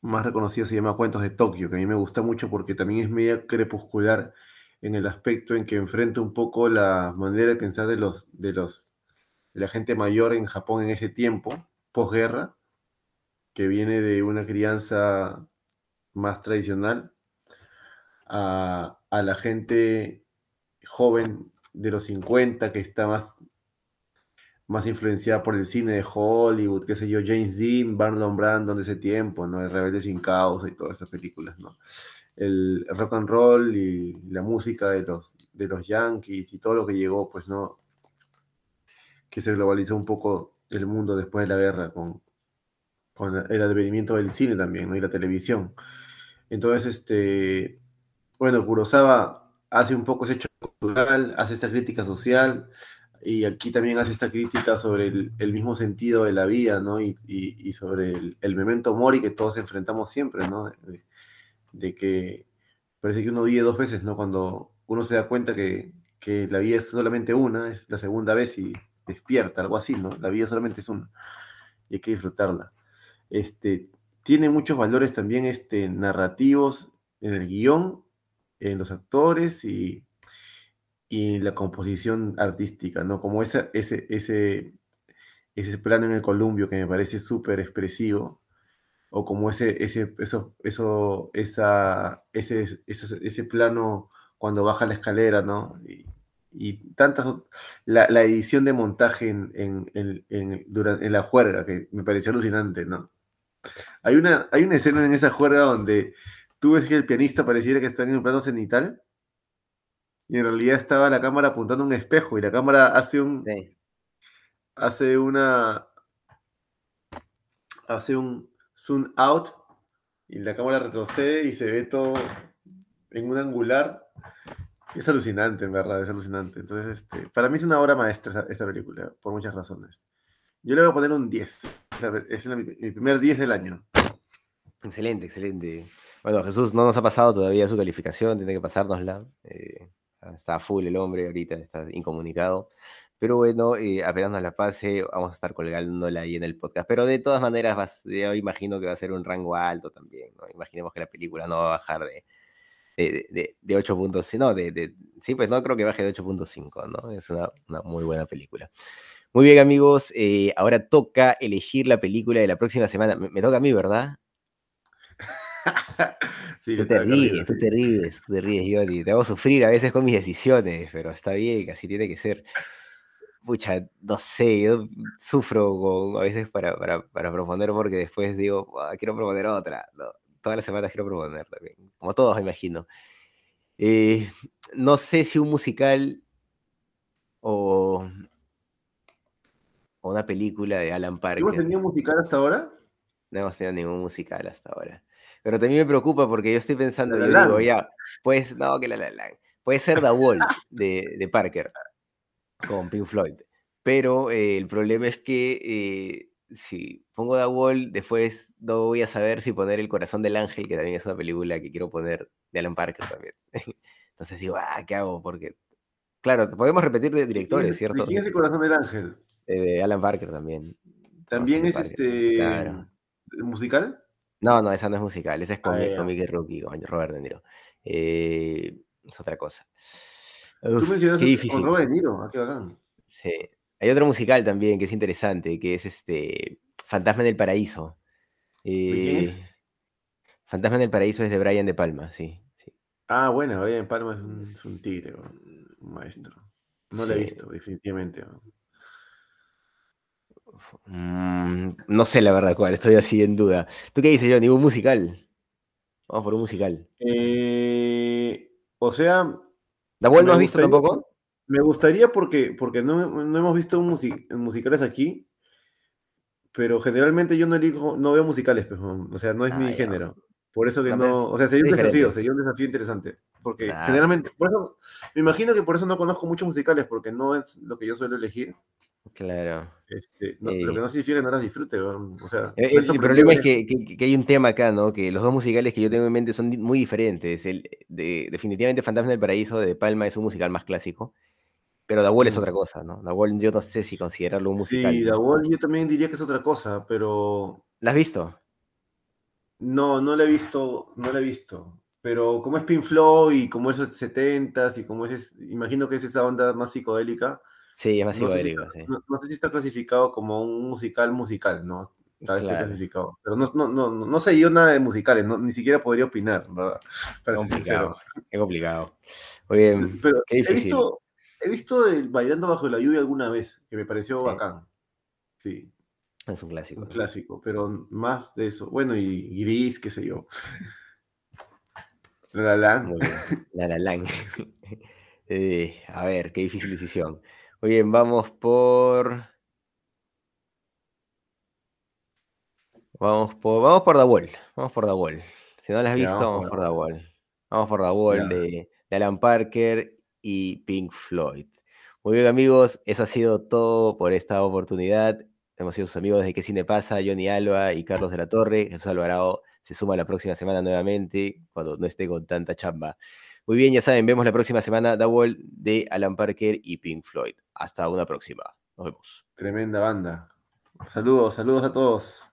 más reconocidas se llama Cuentos de Tokio, que a mí me gusta mucho porque también es media crepuscular en el aspecto en que enfrenta un poco la manera de pensar de los, de los, de la gente mayor en Japón en ese tiempo, posguerra, que viene de una crianza más tradicional a, a la gente joven de los 50 que está más, más influenciada por el cine de Hollywood, qué sé yo, James Dean, Marlon Brando de ese tiempo, ¿no? El Rebelde sin causa y todas esas películas, ¿no? el rock and roll y la música de los, de los Yankees y todo lo que llegó, pues no, que se globalizó un poco el mundo después de la guerra con, con el advenimiento del cine también. Y la televisión. Entonces, este, bueno, Kurosawa hace un poco ese hecho cultural, hace esta crítica social, y aquí también hace esta crítica sobre el, mismo sentido de la vida, ¿no? Y, sobre el, memento mori que todos enfrentamos siempre, ¿no? De, que parece que uno vive dos veces, ¿no? Cuando uno se da cuenta que, que, la vida es solamente una, es la segunda vez y despierta, algo así, ¿no? La vida solamente es una y hay que disfrutarla. Este, tiene muchos valores también este, narrativos en el guion, en los actores y, y la composición artística, ¿no? Como ese, ese, ese, ese plano en el columpio que me parece súper expresivo, o como ese, ese, eso, eso, esa, ese, ese, ese plano cuando baja la escalera, ¿no? Y, y tantas, la, la, edición de montaje en, en, en, durante, en la juerga, que me pareció alucinante, ¿no? Hay una, hay una escena en esa juerga donde tú ves que el pianista pareciera que está en un plano cenital, y en realidad estaba la cámara apuntando a un espejo y la cámara hace un hace una hace un zoom out y la cámara retrocede y se ve todo en un angular. Es alucinante en verdad es alucinante. Entonces este para mí es una obra maestra esta, película por muchas razones. Yo le voy a poner un 10 es mi, primer 10 del año excelente excelente bueno Jesús no nos ha pasado todavía su calificación tiene que pasárnosla eh, Está full el hombre ahorita, está incomunicado. Pero bueno, eh, apenas la pase, vamos a estar colgándola ahí en el podcast. Pero de todas maneras, yo imagino que va a ser un rango alto también. Imaginemos que la película no va a bajar de, de, de, 8 puntos. No, de, sí, pues no creo que baje de 8.5, ¿no? Es una, muy buena película. Muy bien, amigos. Eh, ahora toca elegir la película de la próxima semana. Me, toca a mí, ¿verdad? tú te ríes, tú te ríes, tú te ríes, Yoni. Te hago sufrir a veces con mis decisiones, pero está bien, así tiene que ser. Pucha, no sé, yo sufro a veces para, para, para, proponer porque después digo, quiero proponer otra. todas las semanas quiero proponer también, como todos me imagino. Eh, no sé si un musical o, o una película de Alan Parker. ¿Hemos tenido musical hasta ahora? No hemos tenido ningún musical hasta ahora. Pero también me preocupa porque yo estoy pensando, yo digo, ya, pues, no, que la la la. Puede ser The Wall de, de Parker con Pink Floyd. Pero eh, el problema es que eh, si pongo The Wall, después no voy a saber si poner El Corazón del Ángel, que también es una película que quiero poner de Alan Parker también. Entonces digo, ah, ¿qué hago? Porque, claro, podemos repetir de directores, ¿cierto? ¿Quién es El Corazón del Ángel? De Alan Parker también. ¿También es este musical? No, no, esa no es musical, esa es con ah, Mickey Rookie, con Robert De Niro. Eh, es otra cosa. Tú mencionaste con Robert De Niro, ah, qué bacán. Sí. Hay otro musical también que es interesante, que es este Fantasma en el Paraíso. Eh, Fantasma en el Paraíso es de Brian De Palma, sí. sí. Ah, bueno, Brian De Palma es un, tigre, un maestro. No lo he visto, definitivamente. Mm, no sé la verdad cuál, estoy así en duda. ¿Tú qué dices, yo? ¿Ningún musical? Vamos por un musical. Eh, o sea. ¿La no has visto tampoco? Me gustaría porque, porque no, hemos visto musicales aquí, pero generalmente yo no elijo, no veo musicales, pues, o sea, no es ah, mi género. Por eso que no, o sea, sería un desafío, sería un desafío interesante. Porque generalmente, por eso, me imagino que por eso no conozco muchos musicales, porque no es lo que yo suelo elegir. Claro. Este, lo que no significa que no las disfrute. O sea, eh, el, problema es que, que, hay un tema acá, ¿no? Que los dos musicales que yo tengo en mente son muy diferentes. El, de, definitivamente Fantasma del Paraíso de Palma es un musical más clásico, pero Da Wall es otra cosa, ¿no? Da Wall yo no sé si considerarlo un musical. Sí, Da Wall yo también diría que es otra cosa, pero... ¿La has visto? No, no la he visto, no la he visto. Pero como es Pink Floyd y como esos 70s y como es, imagino que es esa onda más psicodélica, Sí, es más no sé, si está, no, sé si está clasificado como un musical musical, ¿no? Está clasificado. Pero no, no, no, no sé yo nada de musicales, ni siquiera podría opinar, ¿verdad? Es complicado. Es complicado. Oye, pero he visto, he visto el Bailando bajo la lluvia alguna vez, que me pareció bacán. Sí. Es un clásico. Un clásico, pero más de eso. Bueno, y Gris, qué sé yo. La La. Muy bien. La La. Eh, a ver, qué difícil decisión. Muy bien, vamos por. Vamos por, vamos por Wall. Vamos por Wall. Si no la has visto, vamos vamos por Wall. Vamos por Ya. de, de Alan Parker y Pink Floyd. Muy bien, amigos, eso ha sido todo por esta oportunidad. Hemos sido sus amigos de ¿Qué Cine Pasa? Johnny Alba y Carlos de la Torre. Jesús Alvarado se suma la próxima semana nuevamente, cuando no esté con tanta chamba. Muy bien, ya saben, vemos la próxima semana The Wall de Alan Parker y Pink Floyd. Hasta una próxima. Nos vemos. Tremenda banda. Saludos, saludos a todos.